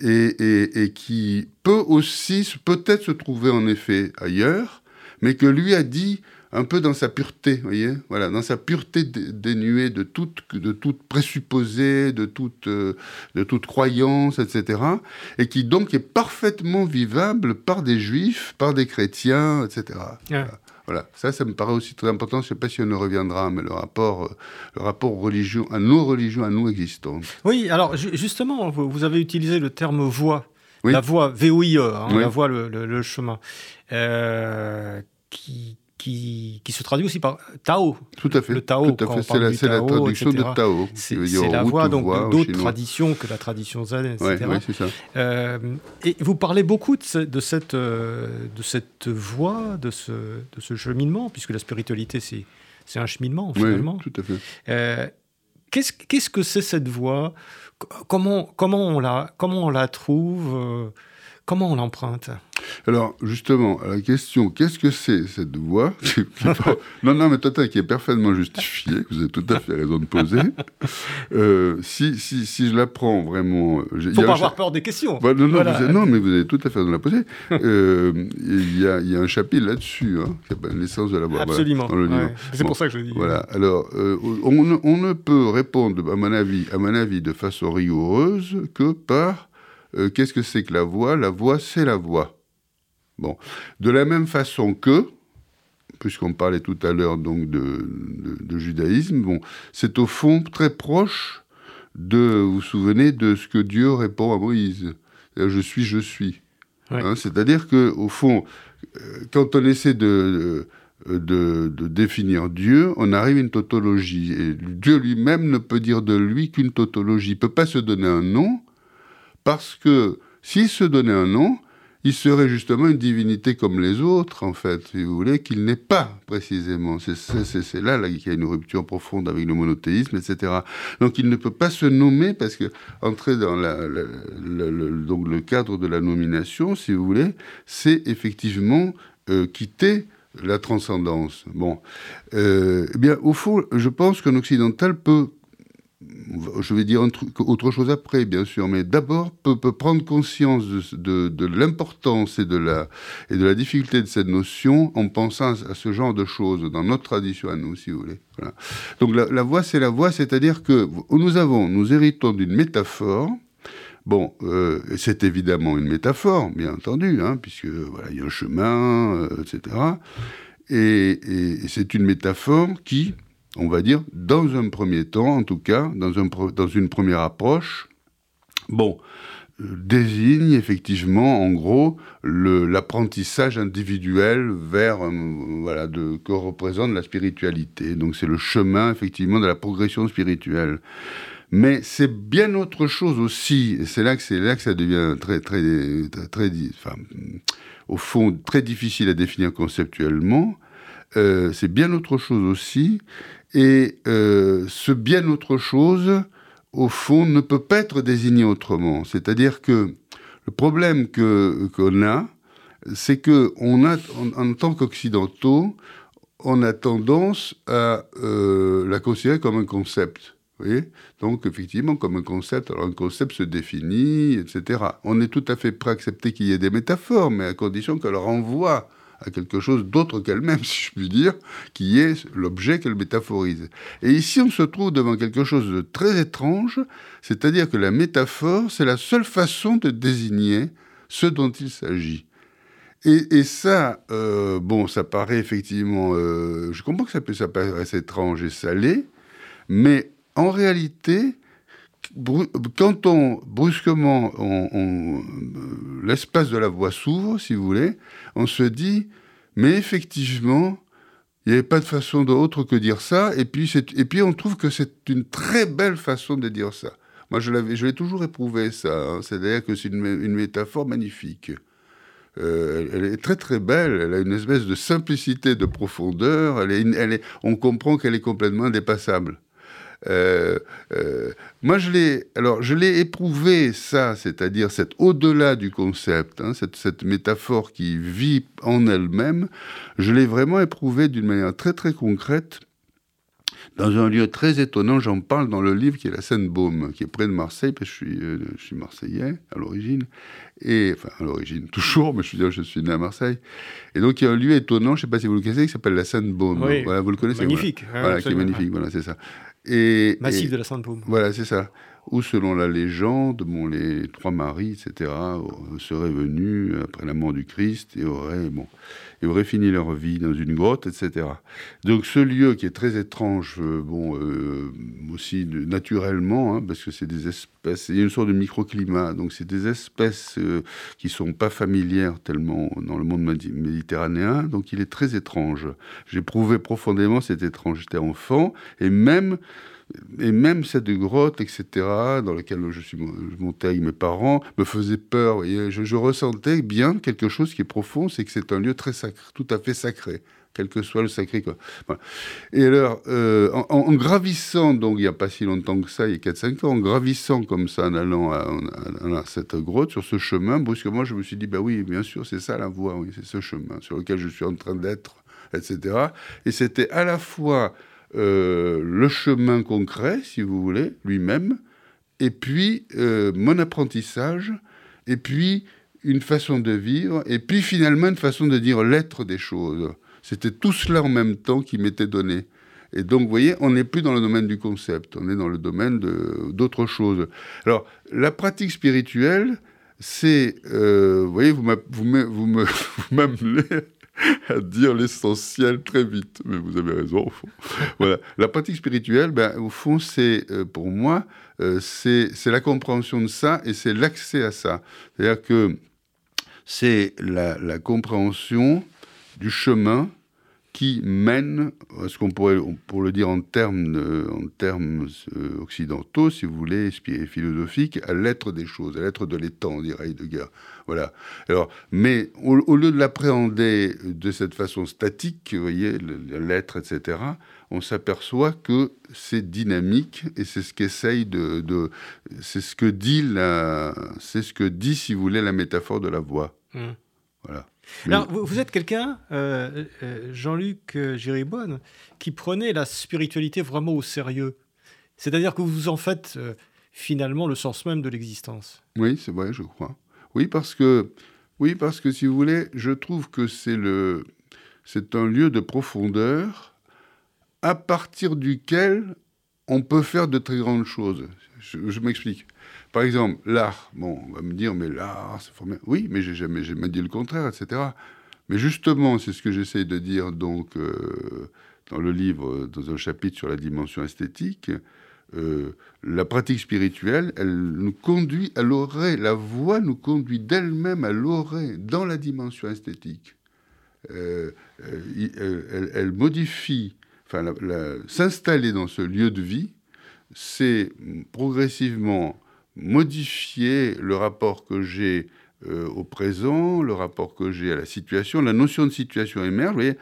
et, et, qui peut aussi peut-être se trouver en effet ailleurs, mais que lui a dit un peu dans sa pureté, voyez, voilà, dans sa pureté dénuée de toute, de toute présupposée, de toute, euh, de toute croyance, etc., et qui donc est parfaitement vivable par des juifs, par des chrétiens, etc. Voilà. Ça, ça me paraît aussi très important. Je ne sais pas si on ne reviendra, mais le rapport, euh, le rapport religion, à nos religions, à nous existantes. Oui, alors justement, vous, avez utilisé le terme voie. La voie, V-O-I-E, hein, la voie, le, le, chemin, euh, qui, qui, qui, se traduit aussi par Tao. Tout à fait. Le Tao, Tout à fait. C'est la, la, traduction de Tao. C'est la voie donc d'autres traditions que la tradition zen, etc. oui, c'est ça. Euh, et vous parlez beaucoup de, de cette, euh, de cette voie, de ce, de ce cheminement, puisque la spiritualité, c'est un cheminement, finalement. Oui, tout à fait. Euh, Qu'est-ce que c'est cette voix comment, comment, on la, comment on la trouve Comment on l'emprunte? Alors, justement, la question, qu'est-ce que c'est cette voix *laughs* Non, non, mais toi, qui est parfaitement justifiée, vous avez tout à fait raison de poser. Euh, si, si, si, je la prends vraiment... Il ne faut pas avoir peur des questions. non, non, non, mais vous avez tout à fait raison de la poser. Euh, il y, a, y, a, un chapitre là-dessus, hein, qui s'appelle L'essence de la voix. Absolument. c'est pour ça que je dis. Voilà. Alors, euh, on, on, ne peut répondre, à mon avis, à mon avis, de façon rigoureuse que par qu'est-ce que c'est que la voix? La voix, c'est la voix. Bon. De la même façon que, puisqu'on parlait tout à l'heure donc de, judaïsme, bon, c'est au fond très proche de, vous vous souvenez, de ce que Dieu répond à Moïse. Je suis, je suis. Hein, c'est-à-dire que au fond, euh, quand on essaie de, de, définir Dieu, on arrive à une tautologie. Et Dieu lui-même ne peut dire de lui qu'une tautologie. Il ne peut pas se donner un nom, parce que s'il se donnait un nom, il serait justement une divinité comme les autres, en fait, si vous voulez, qu'il n'est pas précisément. C'est là, là qu'il y a une rupture profonde avec le monothéisme, etc. Donc il ne peut pas se nommer parce que entrer dans le cadre de la nomination, si vous voulez, c'est effectivement euh, quitter la transcendance. Bon, euh, eh bien, au fond, je pense qu'un occidental peut je vais dire autre chose après, bien sûr, mais d'abord peut, prendre conscience de, l'importance et, de la, la difficulté de cette notion en pensant à, ce genre de choses dans notre tradition à nous, si vous voulez. Donc la, voix, c'est la voix, c'est-à-dire que nous avons, nous héritons d'une métaphore. Bon, euh, c'est évidemment une métaphore, bien entendu, hein, puisque voilà, il y a un chemin, euh, etc. et c'est une métaphore qui, on va dire, dans un premier temps, en tout cas, dans, un, dans une première approche, bon, désigne effectivement, en gros, l'apprentissage individuel vers, euh, voilà, de, que représente la spiritualité. Donc c'est le chemin, effectivement, de la progression spirituelle. Mais c'est bien autre chose aussi, et c'est là que c'est là que ça devient très, très, très, au fond, très difficile à définir conceptuellement. Euh, c'est bien autre chose aussi, et euh, ce bien autre chose, au fond, ne peut pas être désigné autrement. C'est-à-dire que le problème qu'on a, c'est que on a, en, tant qu'occidentaux, on a tendance à euh, la considérer comme un concept. Donc, effectivement, comme un concept, alors un concept se définit, etc. On est tout à fait prêt à accepter qu'il y ait des métaphores, mais à condition qu'elle renvoie à quelque chose d'autre qu'elle-même, si je puis dire, qui est l'objet qu'elle métaphorise. Et ici, on se trouve devant quelque chose de très étrange, c'est-à-dire que la métaphore, c'est la seule façon de désigner ce dont il s'agit. Et, ça, euh, bon, ça paraît effectivement, euh, je comprends que ça, peut, ça paraisse étrange et salé, mais en réalité, quand on brusquement l'espace de la voix s'ouvre, si vous voulez, on se dit, mais effectivement, il n'y avait pas de façon d'autre que dire ça, et puis, et puis on trouve que c'est une très belle façon de dire ça. Moi, je l'ai toujours éprouvé, ça. Hein. C'est-à-dire que c'est une, métaphore magnifique. Euh, elle est très très belle, elle a une espèce de simplicité, de profondeur, on comprend qu'elle est complètement indépassable. Euh, euh, moi, je l'ai, alors, je l'ai éprouvé ça, c'est-à-dire cette au-delà du concept, hein, cette, cette, métaphore qui vit en elle-même. Je l'ai vraiment éprouvé d'une manière très très concrète dans un lieu très étonnant. J'en parle dans le livre qui est la Seine-Baume, qui est près de Marseille, parce que je suis, euh, je suis marseillais à l'origine. Et, enfin, à l'origine, toujours, mais je suis, je suis né à Marseille. Et donc, il y a un lieu étonnant, je ne sais pas si vous le connaissez, qui s'appelle la Seine-Baume. voilà, vous le connaissez Magnifique. Voilà, voilà qui est magnifique, voilà, c'est ça. Et, Massif de la Sainte-Paume. Voilà, c'est ça. Où, selon la légende, bon, les trois maris, etc., seraient venus après la mort du Christ et auraient, bon, et auraient fini leur vie dans une grotte, etc. Donc ce lieu qui est très étrange, euh, bon, euh, aussi naturellement, hein, parce que c'est des espèces, il y a une sorte de microclimat, donc c'est des espèces qui euh, sont pas familières tellement dans le monde méditerranéen, donc il est très étrange. J'ai prouvé profondément cette étrangeté enfant, et même et même cette grotte, etc., dans laquelle je suis monté avec mes parents, me faisait peur. Je, je, ressentais bien quelque chose qui est profond, c'est que c'est un lieu très sacré, tout à fait sacré, quel que soit le sacré. Quoi. Et alors, euh, en, gravissant, donc il n'y a pas si longtemps que ça, il y a 4-5 ans, en gravissant comme ça, en allant à, cette grotte, sur ce chemin, brusquement, je me suis dit, bah oui, bien sûr, c'est ça la voie, oui, c'est ce chemin sur lequel je suis en train d'être, etc. Et c'était à la fois euh, le chemin concret, si vous voulez, lui-même, et puis euh, mon apprentissage, et puis une façon de vivre, et puis finalement une façon de dire l'être des choses. C'était tout cela en même temps qui m'était donné. Et donc, vous voyez, on n'est plus dans le domaine du concept, on est dans le domaine d'autres choses. Alors, la pratique spirituelle, c'est, euh, vous voyez, vous *laughs* m'amenez *laughs* à dire l'essentiel très vite, mais vous avez raison, au fond. voilà. La pratique spirituelle, ben, au fond, c'est, euh, pour moi, euh, c'est la compréhension de ça et c'est l'accès à ça. C'est-à-dire que c'est la, compréhension du chemin qui mène, ce qu'on pourrait, pour le dire en termes, en termes euh, occidentaux, si vous voulez, philosophiques, à l'être des choses, à l'être de l'étang, dirait Heidegger. Voilà. Alors, mais au, lieu de l'appréhender de cette façon statique, vous voyez, l'être, etc., on s'aperçoit que c'est dynamique et c'est ce qu'essaye de, c'est ce que dit la, c'est ce que dit, si vous voulez, la métaphore de la voix. Mmh. Voilà. Alors, vous, êtes quelqu'un, euh, euh, Jean-Luc Giribonne, qui prenait la spiritualité vraiment au sérieux. C'est-à-dire que vous en faites euh, finalement le sens même de l'existence. Oui, c'est vrai, je crois. Oui, parce que, oui, parce que si vous voulez, je trouve que c'est le, c'est un lieu de profondeur à partir duquel on peut faire de très grandes choses. Je, m'explique. Par exemple, l'art. Bon, on va me dire, mais l'art, c'est formidable. Oui, mais j'ai jamais, jamais dit le contraire, etc. Mais justement, c'est ce que j'essaie de dire donc euh, dans le livre, dans un chapitre sur la dimension esthétique. Euh, la pratique spirituelle, elle nous conduit à l'oreille. La voix nous conduit d'elle-même à l'oreille dans la dimension esthétique. Euh, elle, modifie enfin, s'installer dans ce lieu de vie, c'est progressivement modifier le rapport que j'ai euh, au présent, le rapport que j'ai à la situation. La notion de situation émerge,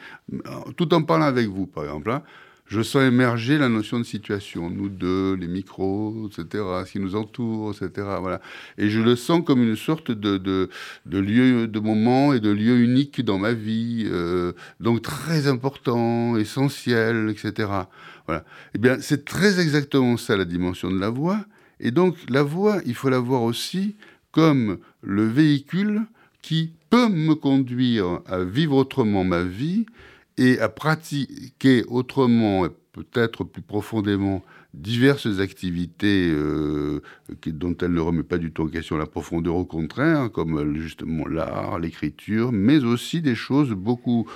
tout en parlant avec vous, par exemple. Hein, je sens émerger la notion de situation, nous deux, les micros, etc., ce qui nous entoure, etc. Voilà. Et je le sens comme une sorte de lieu, de moment et de lieu unique dans ma vie, euh, donc très important, essentiel, etc. Voilà. Eh bien, c'est très exactement ça la dimension de la voix. Et donc, la voix, il faut la voir aussi comme le véhicule qui peut me conduire à vivre autrement ma vie et à pratiquer autrement, peut-être plus profondément, diverses activités euh, dont elle ne remet pas du tout en question la profondeur, au contraire, comme justement l'art, l'écriture, mais aussi des choses beaucoup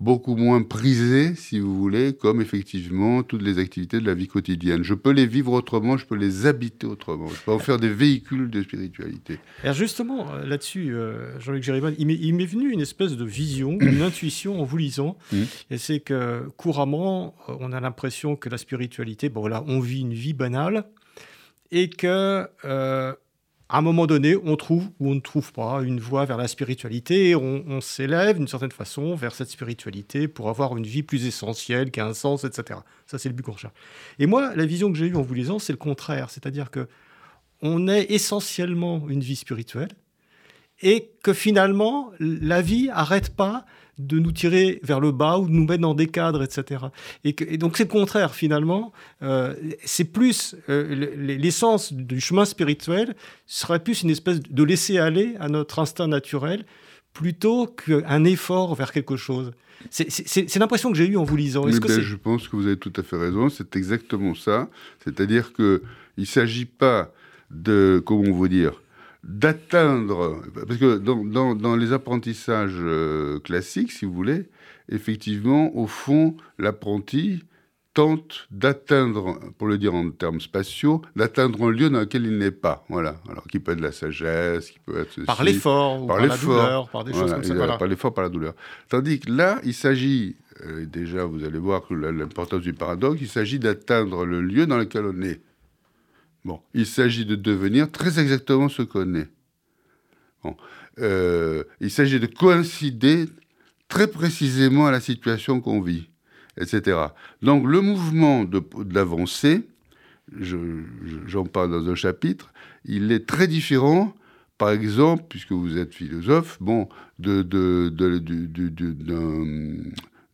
beaucoup moins prisées, si vous voulez, comme effectivement toutes les activités de la vie quotidienne. Je peux les vivre autrement, je peux les habiter autrement, je peux en faire des véhicules de spiritualité. Alors justement, euh, là-dessus, euh, Jean-Luc Géribon, il m'est venu une espèce de vision, une *coughs* intuition en vous lisant, mmh. et c'est que couramment, euh, on a l'impression que la spiritualité, bon là, on vit une vie banale, et que à un moment donné, on trouve ou on ne trouve pas une voie vers la spiritualité, on, s'élève d'une certaine façon vers cette spiritualité pour avoir une vie plus essentielle, qui a un sens, etc. Ça, c'est le but qu'on recherche. Et moi, la vision que j'ai eue en vous lisant, c'est le contraire, c'est-à-dire que on est essentiellement une vie spirituelle et que finalement, la vie n'arrête pas de nous tirer vers le bas ou de nous mettre dans des cadres, etc. Et, donc c'est le contraire finalement. Euh, c'est plus euh, l'essence du chemin spirituel serait plus une espèce de laisser aller à notre instinct naturel plutôt qu'un effort vers quelque chose. C'est l'impression que j'ai eue en vous lisant. Ben, je pense que vous avez tout à fait raison. C'est exactement ça. C'est-à-dire qu'il ne s'agit pas de, comment vous dire, d'atteindre, parce que dans, les apprentissages euh, classiques, si vous voulez, effectivement, au fond, l'apprenti tente d'atteindre, pour le dire en termes spatiaux, d'atteindre un lieu dans lequel il n'est pas. Voilà. Alors, qui peut être de la sagesse, qui peut être par l'effort, par, la douleur, par des choses comme ça. Par l'effort, par la douleur. Tandis que là, il s'agit, euh, déjà, vous allez voir l'importance du paradoxe, il s'agit d'atteindre le lieu dans lequel on est. Bon, il s'agit de devenir très exactement ce qu'on est. Euh, il s'agit de coïncider très précisément à la situation qu'on vit, etc. Donc le mouvement d'avancée, j'en parle dans un chapitre, il est très différent par exemple, puisque vous êtes philosophe, bon, de,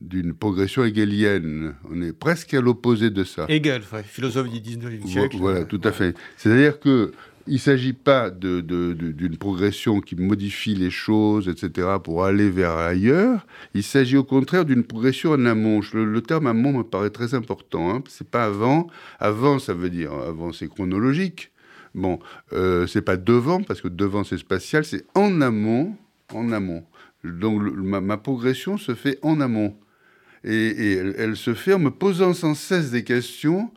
d'une progression hegelienne. On est presque à l'opposé de ça. Hegel, philosophe du 19e siècle. Voilà, tout à fait. C'est-à-dire que il ne s'agit pas d'une progression qui modifie les choses, etc., pour aller vers ailleurs. Il s'agit au contraire d'une progression en amont. Le, terme amont me paraît très important. Hein. C'est pas avant. Avant, ça veut dire avant, c'est chronologique. Bon, euh, c'est pas devant parce que devant c'est spatial. C'est en amont, en amont. Donc ma, progression se fait en amont et, elle, se fait en me posant sans cesse des questions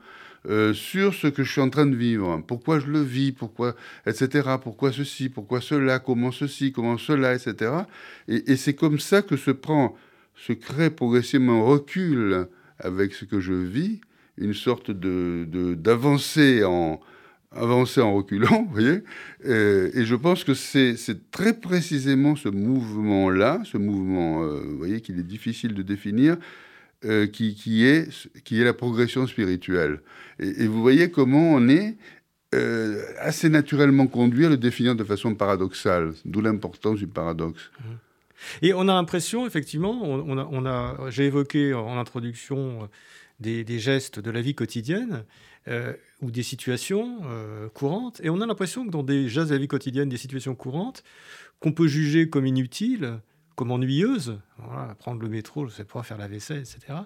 euh, sur ce que je suis en train de vivre, pourquoi je le vis, pourquoi, etc., pourquoi ceci, pourquoi cela, comment ceci, comment cela, etc. Et, c'est comme ça que se prend, se crée progressivement un recul avec ce que je vis, une sorte de d'avancée en avancer en reculant, vous voyez. Euh, et je pense que c'est très précisément ce mouvement-là, ce mouvement, euh, vous voyez, qu'il est difficile de définir, euh, qui, est, la progression spirituelle. Et, vous voyez comment on est assez naturellement conduit à le définir de façon paradoxale, d'où l'importance du paradoxe. Mmh. Et on a l'impression, effectivement, on, j'ai évoqué en introduction des, gestes de la vie quotidienne ou des situations courantes, et on a l'impression que dans des gestes de la vie quotidienne, des situations courantes, qu'on peut juger comme inutiles, comme ennuyeuse, prendre le métro, je sais pas, faire la vaisselle, etc.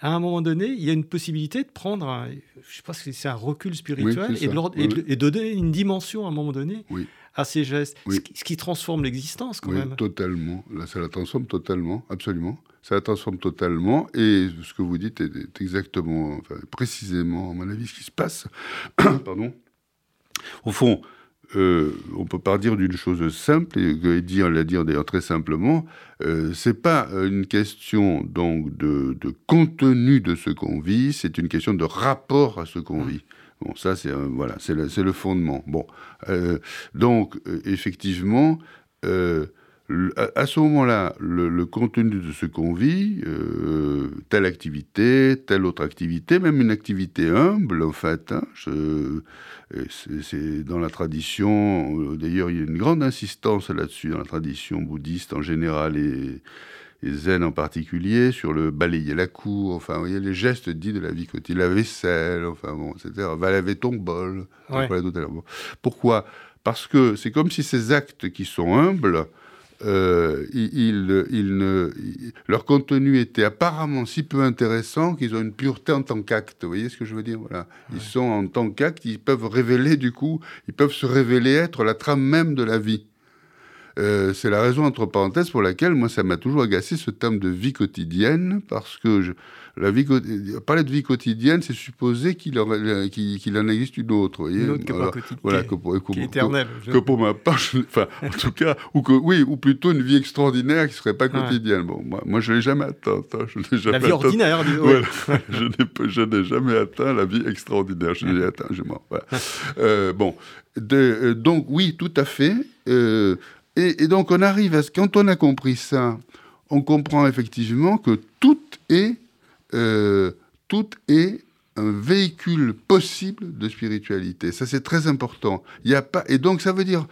À un moment donné, il y a une possibilité de prendre, un, je sais pas si c'est un recul spirituel et, de, donner une dimension à un moment donné à ces gestes, ce qui, transforme l'existence quand même. Totalement, là ça la transforme totalement, absolument. Ça la transforme totalement et ce que vous dites est, exactement, enfin, précisément, à mon avis, ce qui se passe. *coughs* Pardon. Au fond, euh, on peut pas dire d'une chose simple, et dire l'a dire d'ailleurs très simplement, euh, c'est pas une question donc de, contenu de ce qu'on vit, c'est une question de rapport à ce qu'on vit. Bon, ça c'est voilà, c'est le, fondement. Bon, euh, donc euh, effectivement à, ce moment-là, le, contenu de ce qu'on vit, euh, telle activité, telle autre activité, même une activité humble, en fait, hein, c'est dans la tradition, euh, d'ailleurs, il y a une grande insistance là-dessus, dans la tradition bouddhiste en général et, zen en particulier, sur le balayer la cour, enfin, vous voyez, les gestes dits de la vie quotidienne, la vaisselle, enfin, bon, etc. Va laver ton bol. Pourquoi? Parce que c'est comme si ces actes qui sont humbles, euh, ne, leur contenu était apparemment si peu intéressant qu'ils ont une pureté en tant qu'acte. Vous voyez ce que je veux dire? Voilà. Ils sont en tant qu'acte, ils peuvent révéler du coup, ils peuvent se révéler être la trame même de la vie. Euh, c'est la raison, entre parenthèses, pour laquelle moi, ça m'a toujours agacé ce terme de vie quotidienne, parce que je, la vie, parler de vie quotidienne, c'est supposer qu'il en, qu'il, en existe une autre. Voyez une autre que Alors, voilà, que pour, qui est éternelle. Que, pour ma part, enfin, *laughs* en tout cas, ou que, oui, ou plutôt une vie extraordinaire qui ne serait pas quotidienne. Bon, moi, moi je ne l'ai jamais atteinte. Hein, la vie ordinaire, *laughs* je, n'ai, je n'ai jamais atteint la vie extraordinaire. Je l'ai atteint, je m'en. Voilà. *laughs* euh, bon, de, euh, donc, oui, tout à fait. Euh, et, donc on arrive à ce quand on a compris ça, on comprend effectivement que tout est, euh, tout est un véhicule possible de spiritualité. Ça c'est très important. Il y a pas et donc ça veut dire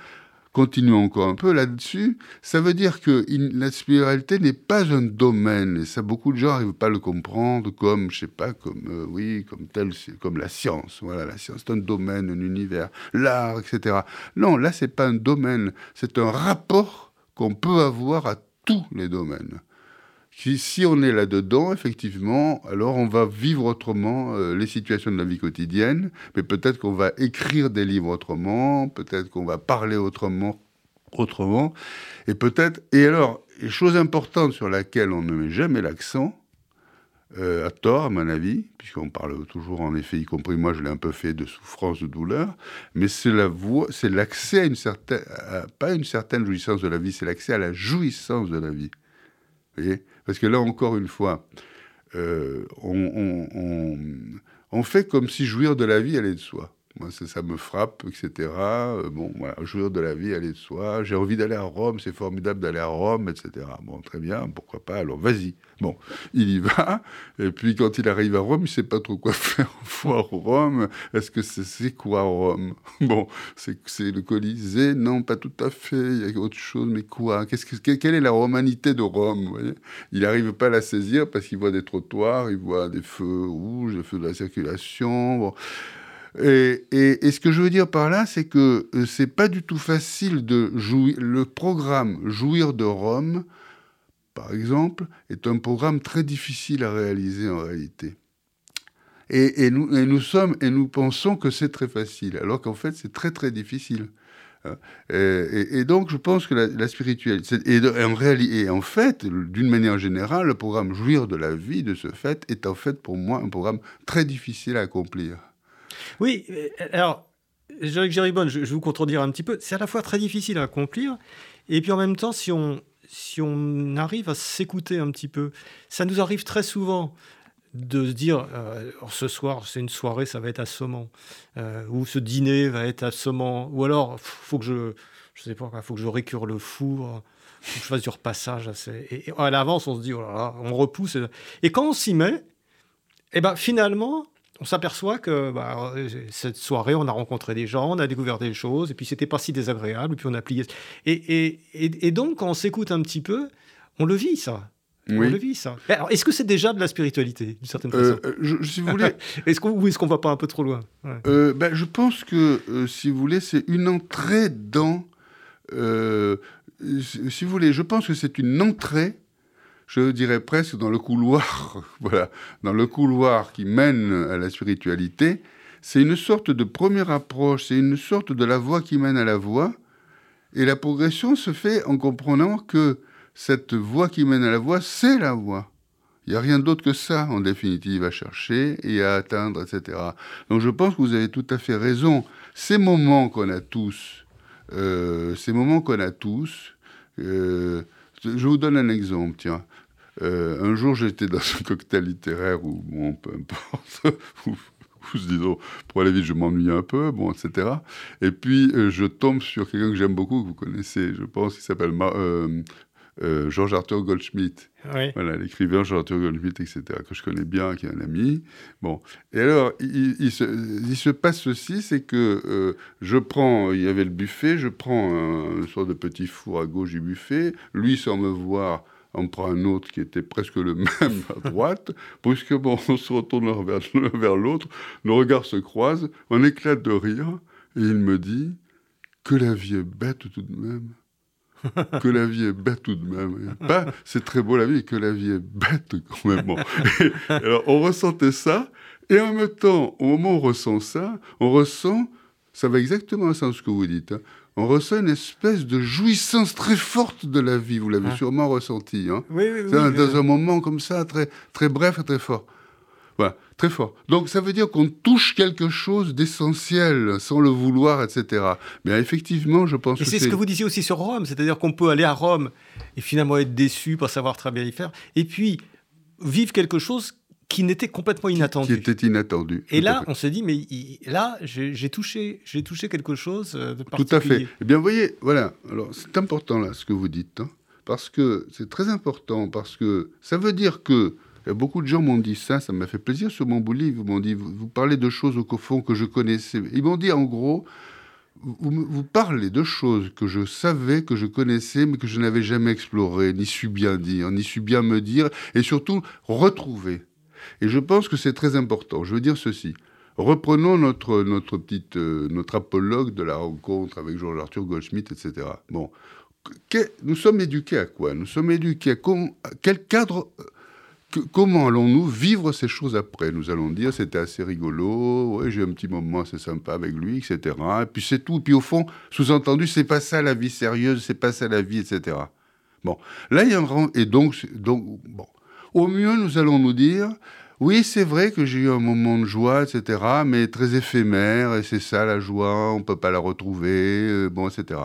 continuons encore un peu là-dessus, ça veut dire que la spiritualité n'est pas un domaine, et ça beaucoup de gens n'arrivent pas à le comprendre comme, je sais pas, comme, euh, oui, comme tel, comme la science. Voilà, la science, c'est un domaine, un univers, l'art, etc. Non, là, c'est pas un domaine, c'est un rapport qu'on peut avoir à tous les domaines si on est là-dedans, effectivement, alors on va vivre autrement euh, les situations de la vie quotidienne, mais peut-être qu'on va écrire des livres autrement, peut-être qu'on va parler autrement, autrement, et peut-être. Et alors, chose importante sur laquelle on ne met jamais l'accent, euh, à tort, à mon avis, puisqu'on parle toujours, en effet, y compris moi, je l'ai un peu fait de souffrance, de douleur, mais c'est la voie, c'est l'accès à une certaine, pas une certaine jouissance de la vie, c'est l'accès à la jouissance de la vie. Vous voyez? Parce que là, encore une fois, euh, on, fait comme si jouir de la vie allait de soi. Moi, ça, me frappe, etc. Euh, bon, voilà, jouir de la vie, aller de soi. J'ai envie d'aller à Rome, c'est formidable d'aller à Rome, etc. Bon, très bien, pourquoi pas, alors vas-y. Bon, il y va, et puis quand il arrive à Rome, il ne sait pas trop quoi *laughs* faire voir Rome. Est-ce que c'est quoi Rome? Bon, c'est le Colisée? Non, pas tout à fait, il y a autre chose, mais quoi? Qu'est-ce que, Quelle est la romanité de Rome? Il n'arrive pas à la saisir parce qu'il voit des trottoirs, il voit des feux rouges, des feux de la circulation. Bon. Et, ce que je veux dire par là, c'est que euh, c'est pas du tout facile de jouir. Le programme Jouir de Rome, par exemple, est un programme très difficile à réaliser en réalité. Et, nous, sommes et nous pensons que c'est très facile, alors qu'en fait c'est très très difficile. Hein. Et, donc je pense que la, spiritualité, et, en et en fait, d'une manière générale, le programme Jouir de la vie, de ce fait, est en fait pour moi un programme très difficile à accomplir. Oui, euh, alors, Jacques Géribonne, je, je vous contredire un petit peu. C'est à la fois très difficile à accomplir, et puis en même temps, si on, si on arrive à s'écouter un petit peu, ça nous arrive très souvent de se dire euh, ce soir c'est une soirée ça va être assommant euh, ou ce dîner va être assommant ou alors faut que je je sais pas faut que je récure le four faut que je fasse du repassage et, à l'avance on se dit oh là là, on repousse et quand on s'y met et eh ben finalement on s'aperçoit que bah, cette soirée, on a rencontré des gens, on a découvert des choses, et puis c'était pas si désagréable, et puis on a plié. Et, et, donc, quand on s'écoute un petit peu, on le vit, ça. On le vit, ça. Alors, est-ce que c'est déjà de la spiritualité, d'une certaine euh, façon? euh, Si vous voulez. *laughs* est-ce qu'on, ou est-ce qu'on va pas un peu trop loin? Euh, ben, Je pense que, si vous voulez, c'est une entrée dans. si vous voulez, je pense que c'est une entrée je dirais presque dans le couloir, *laughs* voilà, dans le couloir qui mène à la spiritualité, c'est une sorte de première approche, c'est une sorte de la voie qui mène à la voie, et la progression se fait en comprenant que cette voie qui mène à la voie, c'est la voie. Il n'y a rien d'autre que ça, en définitive, à chercher et à atteindre, etc. Donc je pense que vous avez tout à fait raison. Ces moments qu'on a tous, euh, ces moments qu'on a tous, euh, je vous donne un exemple, tiens. Euh, un jour, j'étais dans un cocktail littéraire où, bon, peu importe, *laughs* où, disons, pour aller vite, je m'ennuie un peu, bon, etc. Et puis, euh, je tombe sur quelqu'un que j'aime beaucoup, que vous connaissez, je pense, qui s'appelle euh, euh, Georges Arthur Goldschmidt. Voilà, l'écrivain Georges Arthur Goldschmidt, etc., que je connais bien, qui est un ami. Bon. Et alors, il, se, il se, passe ceci, c'est que je prends, il y avait le buffet, je prends un, une sorte de petit four à gauche du buffet, lui, sans me voir, on prend un autre qui était presque le *laughs* même à droite, brusquement on se retourne l'un vers, l'autre, nos regards se croisent, on éclate de rire, et il me dit que la vie est bête tout de même. *laughs* que la vie est bête tout de même. c'est très beau la vie, que la vie est bête quand même. alors on ressentait ça, et en même temps, au moment où on ressent ça, on ressent, ça va exactement le sens que vous dites, hein, on ressent une espèce de jouissance très forte de la vie. Vous l'avez ah. sûrement ressenti. Hein oui, oui, oui, dans un moment comme ça, très, très bref et très fort. Voilà, très fort. Donc ça veut dire qu'on touche quelque chose d'essentiel sans le vouloir, etc. Mais effectivement, je pense et que c'est ce que vous disiez aussi sur Rome, c'est-à-dire qu'on peut aller à Rome et finalement être déçu, pas savoir très bien y faire, et puis vivre quelque chose qui n'était complètement inattendu. Qui était inattendu. Et là, on s'est dit, mais là, j'ai touché, j'ai touché quelque chose euh, de particulier. Tout à fait. Eh bien, vous voyez, voilà. Alors, c'est important là ce que vous dites, hein, parce que c'est très important, parce que ça veut dire que beaucoup de gens m'ont dit ça, ça m'a fait plaisir sur mon livre. Ils m'ont dit, vous, parlez de choses au fond que je connaissais. Ils m'ont dit en gros, vous, vous, parlez de choses que je savais, que je connaissais, mais que je n'avais jamais explorées, ni su bien dire, ni su bien me dire, et surtout retrouver. Et je pense que c'est très important. Je veux dire ceci. Reprenons notre, notre, petite, euh, notre apologue de la rencontre avec Georges Arthur Goldschmidt, etc. Bon, nous sommes éduqués à quoi? Nous sommes éduqués à, quel cadre euh, comment allons-nous vivre ces choses après? Nous allons dire c'était assez rigolo, ouais, j'ai un petit moment assez sympa avec lui, etc. Et puis c'est tout. Puis au fond, sous-entendu, c'est pas ça la vie sérieuse, c'est pas ça la vie, etc. Bon, là il y a un et donc donc bon, au mieux nous allons nous dire oui, c'est vrai que j'ai eu un moment de joie, etc., mais très éphémère, et c'est ça la joie, on ne peut pas la retrouver, euh, bon, etc.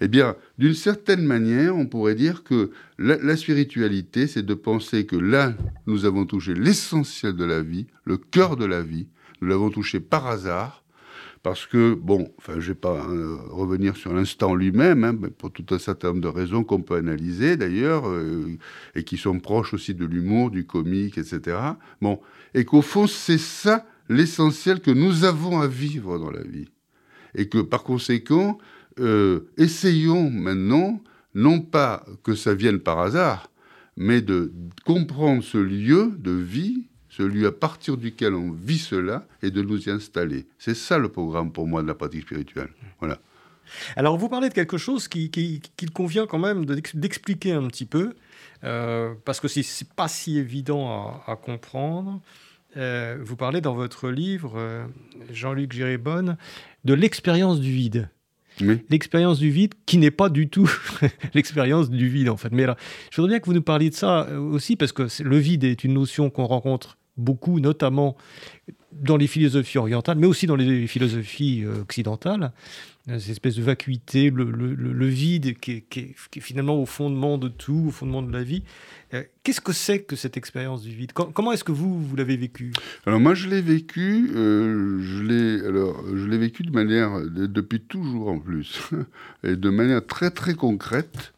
Eh bien, d'une certaine manière, on pourrait dire que la, spiritualité, c'est de penser que là, nous avons touché l'essentiel de la vie, le cœur de la vie, nous l'avons touché par hasard, parce que, bon, enfin, je ne vais pas hein, revenir sur l'instant lui-même, hein, pour tout un certain nombre de raisons qu'on peut analyser d'ailleurs, euh, et qui sont proches aussi de l'humour, du comique, etc. Bon, et qu'au fond, c'est ça l'essentiel que nous avons à vivre dans la vie. Et que par conséquent, euh, essayons maintenant, non pas que ça vienne par hasard, mais de comprendre ce lieu de vie celui à partir duquel on vit cela, et de nous y installer. C'est ça le programme pour moi de la pratique spirituelle. Voilà. Alors vous parlez de quelque chose qu'il qui, convient quand même d'expliquer un petit peu, euh, parce que ce n'est pas si évident à, comprendre. Euh, vous parlez dans votre livre, euh, Jean-Luc Gérébonne, de l'expérience du vide. L'expérience du vide qui n'est pas du tout *laughs* l'expérience du vide en fait. Mais là, je voudrais bien que vous nous parliez de ça aussi parce que le vide est une notion qu'on rencontre beaucoup, notamment dans les philosophies orientales, mais aussi dans les philosophies euh, occidentales, cette espèce de vacuité, le, vide qui est, finalement au fondement de tout, au fondement de la vie. Euh, qu'est-ce que c'est que cette expérience du vide? Comment est-ce que vous, vous l'avez vécu? Alors moi, je l'ai vécu, euh, je l'ai vécu de manière depuis toujours en plus, *laughs* et de manière très très concrète.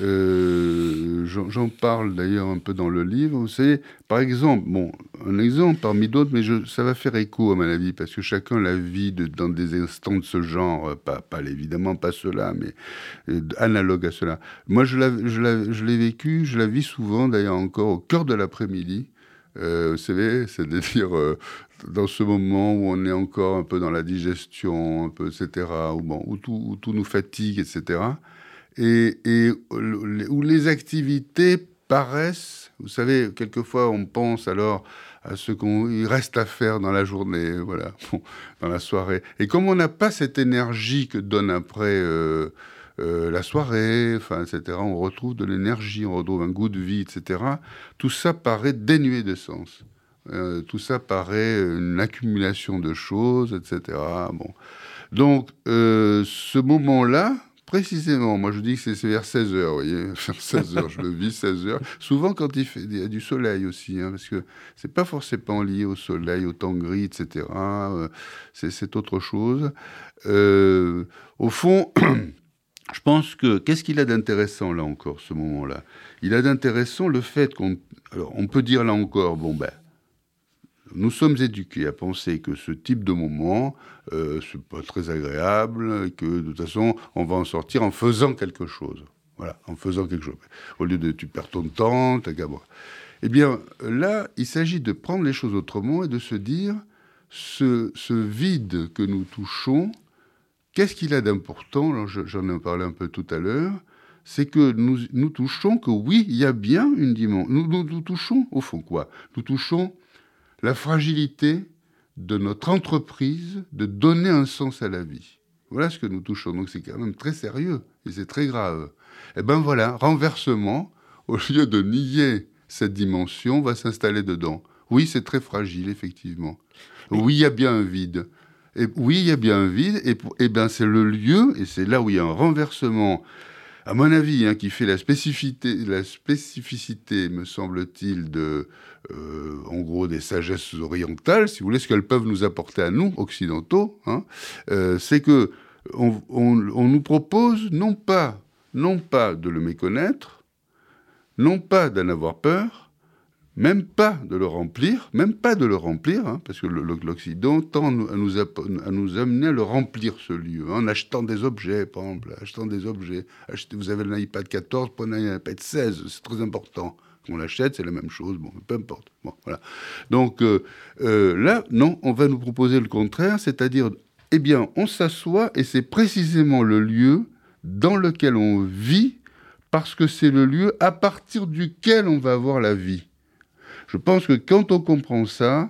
Euh, j'en parle d'ailleurs un peu dans le livre. Vous savez, par exemple, bon, un exemple parmi d'autres, mais ça va faire écho à mon avis, parce que chacun la vit dans des instants de ce genre, euh, pas, pas évidemment pas cela, mais euh, analogue à cela. Moi, je l'ai vécu, je la vis souvent d'ailleurs encore au cœur de l'après-midi. vous savez, c'est-à-dire dans ce moment où on est encore un peu dans la digestion, un peu, etc., tout, où tout nous fatigue, etc et, où les activités paraissent, vous savez, quelquefois on pense alors à ce qu'il reste à faire dans la journée, voilà, *laughs* dans la soirée. Et comme on n'a pas cette énergie que donne après euh, euh, la soirée, enfin, etc., on retrouve de l'énergie, on retrouve un goût de vie, etc., tout ça paraît dénué de sens. Euh, tout ça paraît une accumulation de choses, etc. Bon. Donc, ce moment-là, Précisément, moi je dis que c'est vers 16 h vous voyez, *laughs* vers 16 h je le vis 16 h Souvent quand il, fait, y a du soleil aussi, hein, parce que c'est pas forcément lié au soleil, au temps gris, etc. Euh, c'est autre chose. Euh, au fond, *clears throat* je pense que qu'est-ce qu'il a d'intéressant là encore, ce moment-là? Il a d'intéressant le fait qu'on, alors on peut dire là encore, bon ben nous sommes éduqués à penser que ce type de moment, euh, c'est pas très agréable, que de toute façon, on va en sortir en faisant quelque chose. Voilà, en faisant quelque chose. Au lieu de tu perds ton temps, t'as qu'à Eh bien, là, il s'agit de prendre les choses autrement et de se dire ce, vide que nous touchons, qu'est-ce qu'il a d'important? J'en ai parlé un peu tout à l'heure. C'est que nous, touchons que oui, il y a bien une dimension. Nous touchons, au fond, quoi? Nous touchons la fragilité de notre entreprise de donner un sens à la vie. Voilà ce que nous touchons. Donc c'est quand même très sérieux et c'est très grave. Et eh ben voilà, renversement, au lieu de nier cette dimension, va s'installer dedans. Oui, c'est très fragile, effectivement. Oui, il y a bien un vide. Et oui, il y a bien un vide, et, et eh ben c'est le lieu, et c'est là où il y a un renversement à mon avis, hein, qui fait la spécificité, me semble-t-il, de, euh, des sagesses orientales, si vous voulez, ce qu'elles peuvent nous apporter à nous, occidentaux, hein, euh, c'est que on, nous propose non pas de le méconnaître, non pas d'en avoir peur, même pas de le remplir, même pas de le remplir, hein, parce que l'Occident tend à nous, amener à le remplir, ce lieu, hein, en achetant des objets, par exemple, achetant des objets. vous avez un iPad 14, prenez un iPad 16, c'est très important. Qu'on l'achète, c'est la même chose, bon, peu importe. Bon, voilà. Donc euh, euh, là, non, on va nous proposer le contraire, c'est-à-dire, eh bien, on s'assoit et c'est précisément le lieu dans lequel on vit, parce que c'est le lieu à partir duquel on va avoir la vie. Je pense que quand on comprend ça,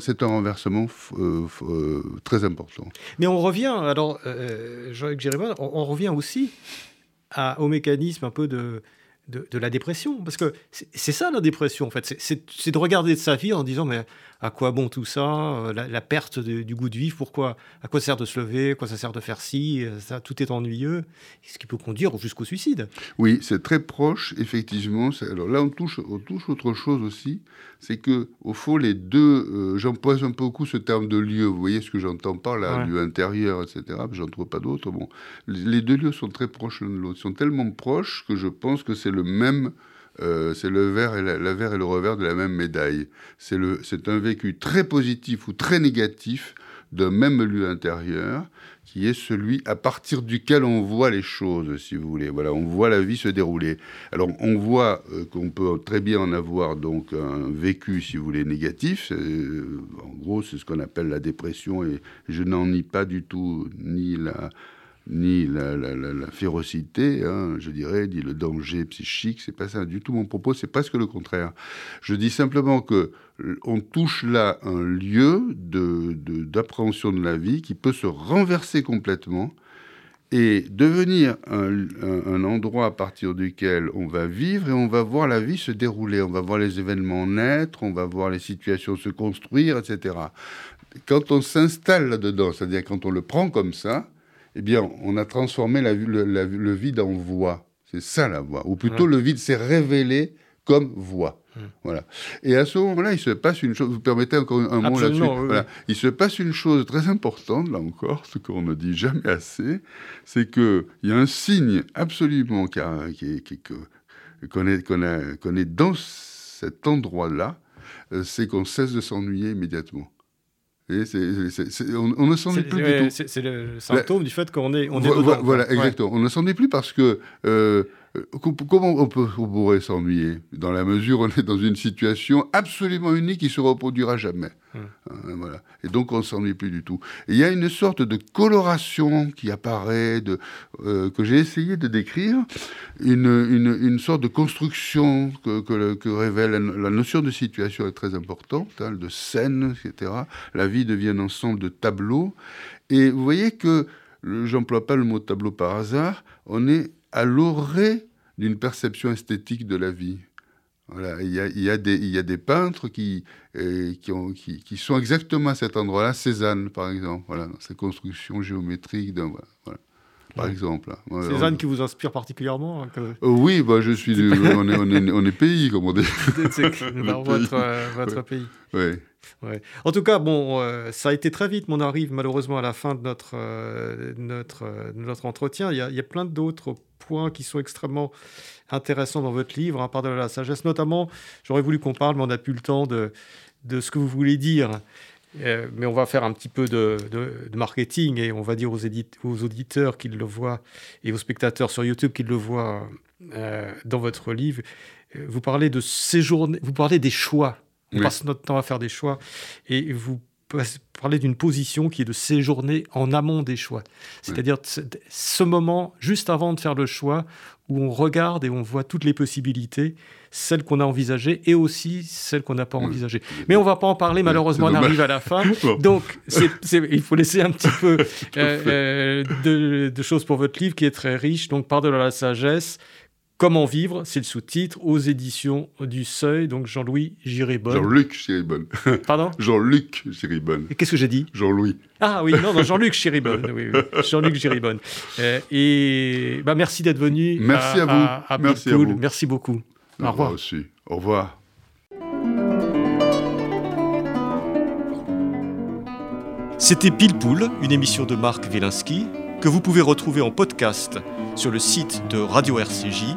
c'est un renversement euh, euh, très important. Mais on revient, alors, euh, Jean-Luc on, revient aussi au mécanisme un peu de, la dépression. Parce que c'est ça la dépression, en fait. C'est de regarder sa vie en disant, mais à quoi bon tout ça euh, la, perte du goût de vivre, pourquoi À quoi ça sert de se lever À quoi ça sert de faire ci euh, ça, Tout est ennuyeux. Ce qui peut conduire jusqu'au suicide. Oui, c'est très proche, effectivement. Alors là, on touche, on touche autre chose aussi. C'est que, au fond, les deux. Euh, j'emploie un peu beaucoup ce terme de lieu. Vous voyez ce que j'entends par là, lieu intérieur, etc. J'en trouve pas d'autres. Bon, les deux lieux sont très proches l'un de l'autre. Ils sont tellement proches que je pense que c'est le même euh, c'est le verre et et le revers de la même médaille. C'est un vécu très positif ou très négatif d'un même lieu intérieur qui est celui à partir duquel on voit les choses, si vous voulez. Voilà, on voit la vie se dérouler. Alors, on voit euh, qu'on peut très bien en avoir donc un vécu, si vous voulez, négatif. Euh, en gros, c'est ce qu'on appelle la dépression, et je n'en nie pas du tout ni la ni la, férocité, hein, je dirais, ni le danger psychique. C'est pas ça du tout mon propos. C'est presque le contraire. Je dis simplement que on touche là un lieu d'appréhension de, la vie qui peut se renverser complètement et devenir un, un, endroit à partir duquel on va vivre et on va voir la vie se dérouler, on va voir les événements naître, on va voir les situations se construire, etc. Quand on s'installe là-dedans, c'est-à-dire quand on le prend comme ça, eh bien, on a transformé la, le, vide en voix. C'est ça la voix. Ou plutôt, le vide s'est révélé comme voix. Voilà. Et à ce moment-là, il se passe une chose. Vous permettez encore un mot là-dessus? Il se passe une chose très importante, là encore, ce qu'on ne dit jamais assez, c'est qu'il y a un signe absolument qu'on est, dans cet endroit-là, euh, c'est qu'on cesse de s'ennuyer immédiatement on, ne s'ennuie plus du tout. C'est le symptôme du fait qu'on est, on Voilà, exactement. On ne s'ennuie plus parce que euh, comment on, peut, pourrait s'ennuyer Dans la mesure où on est dans une situation absolument unique qui se reproduira jamais. Hum. Hein, voilà. Et donc on ne s'ennuie plus du tout. il y a une sorte de coloration qui apparaît, de, euh, que j'ai essayé de décrire, une, une, sorte de construction que, que, révèle la, notion de situation est très importante, hein, de scène, etc. La vie devient un ensemble de tableaux. Et vous voyez que, j'emploie pas le mot tableau par hasard, on est à l'orée d'une perception esthétique de la vie. Voilà, il, y a, il, y a des, il y a des peintres qui, euh, qui, ont, qui, qui, sont exactement à cet endroit-là, Cézanne par exemple, voilà, dans sa construction géométrique. Voilà, par exemple. Cézanne qui vous inspire particulièrement hein, euh, Oui, bah, je suis *laughs* on, est, on, est, on, est, pays, comme on dit. *laughs* Dans votre, euh, votre pays. Oui. En tout cas, bon, euh, ça a été très vite, mais on arrive malheureusement à la fin de notre, euh, notre, euh, notre entretien. Il y a, il y a plein d'autres points qui sont extrêmement intéressants dans votre livre, hein, par de la sagesse. Notamment, j'aurais voulu qu'on parle, mais on n'a plus le temps de, de ce que vous voulez dire. mais on va faire un petit peu de, de, marketing et on va dire aux, aux auditeurs qu'ils le voient et aux spectateurs sur YouTube qu'ils le voient dans votre livre. Vous parlez de séjourner, vous parlez des choix on passe notre temps à faire des choix. Et vous parlez d'une position qui est de séjourner en amont des choix. C'est-à-dire ce moment juste avant de faire le choix où on regarde et on voit toutes les possibilités, celles qu'on a envisagées et aussi celles qu'on n'a pas envisagées. Mais on ne va pas en parler, malheureusement, on arrive à la fin. *laughs* Donc, il faut laisser un petit peu *laughs* euh, euh, de, choses pour votre livre qui est très riche. Donc, par de la sagesse, Comment vivre, c'est le sous-titre aux éditions du Seuil, donc Jean-Louis Giribonne. Jean-Luc Giribonne. *laughs* Pardon? Jean-Luc Giribonne. Qu'est-ce que j'ai dit? Jean-Louis. Ah oui, non, Jean-Luc Giribonne. Oui, Jean-Luc Giribonne. Euh, et bah, merci d'être venu. Merci à, vous. merci à vous. Merci beaucoup. Au revoir. aussi. Au revoir. C'était Pile Poule, une émission de Marc Wielinski que vous pouvez retrouver en podcast sur le site de Radio RCJ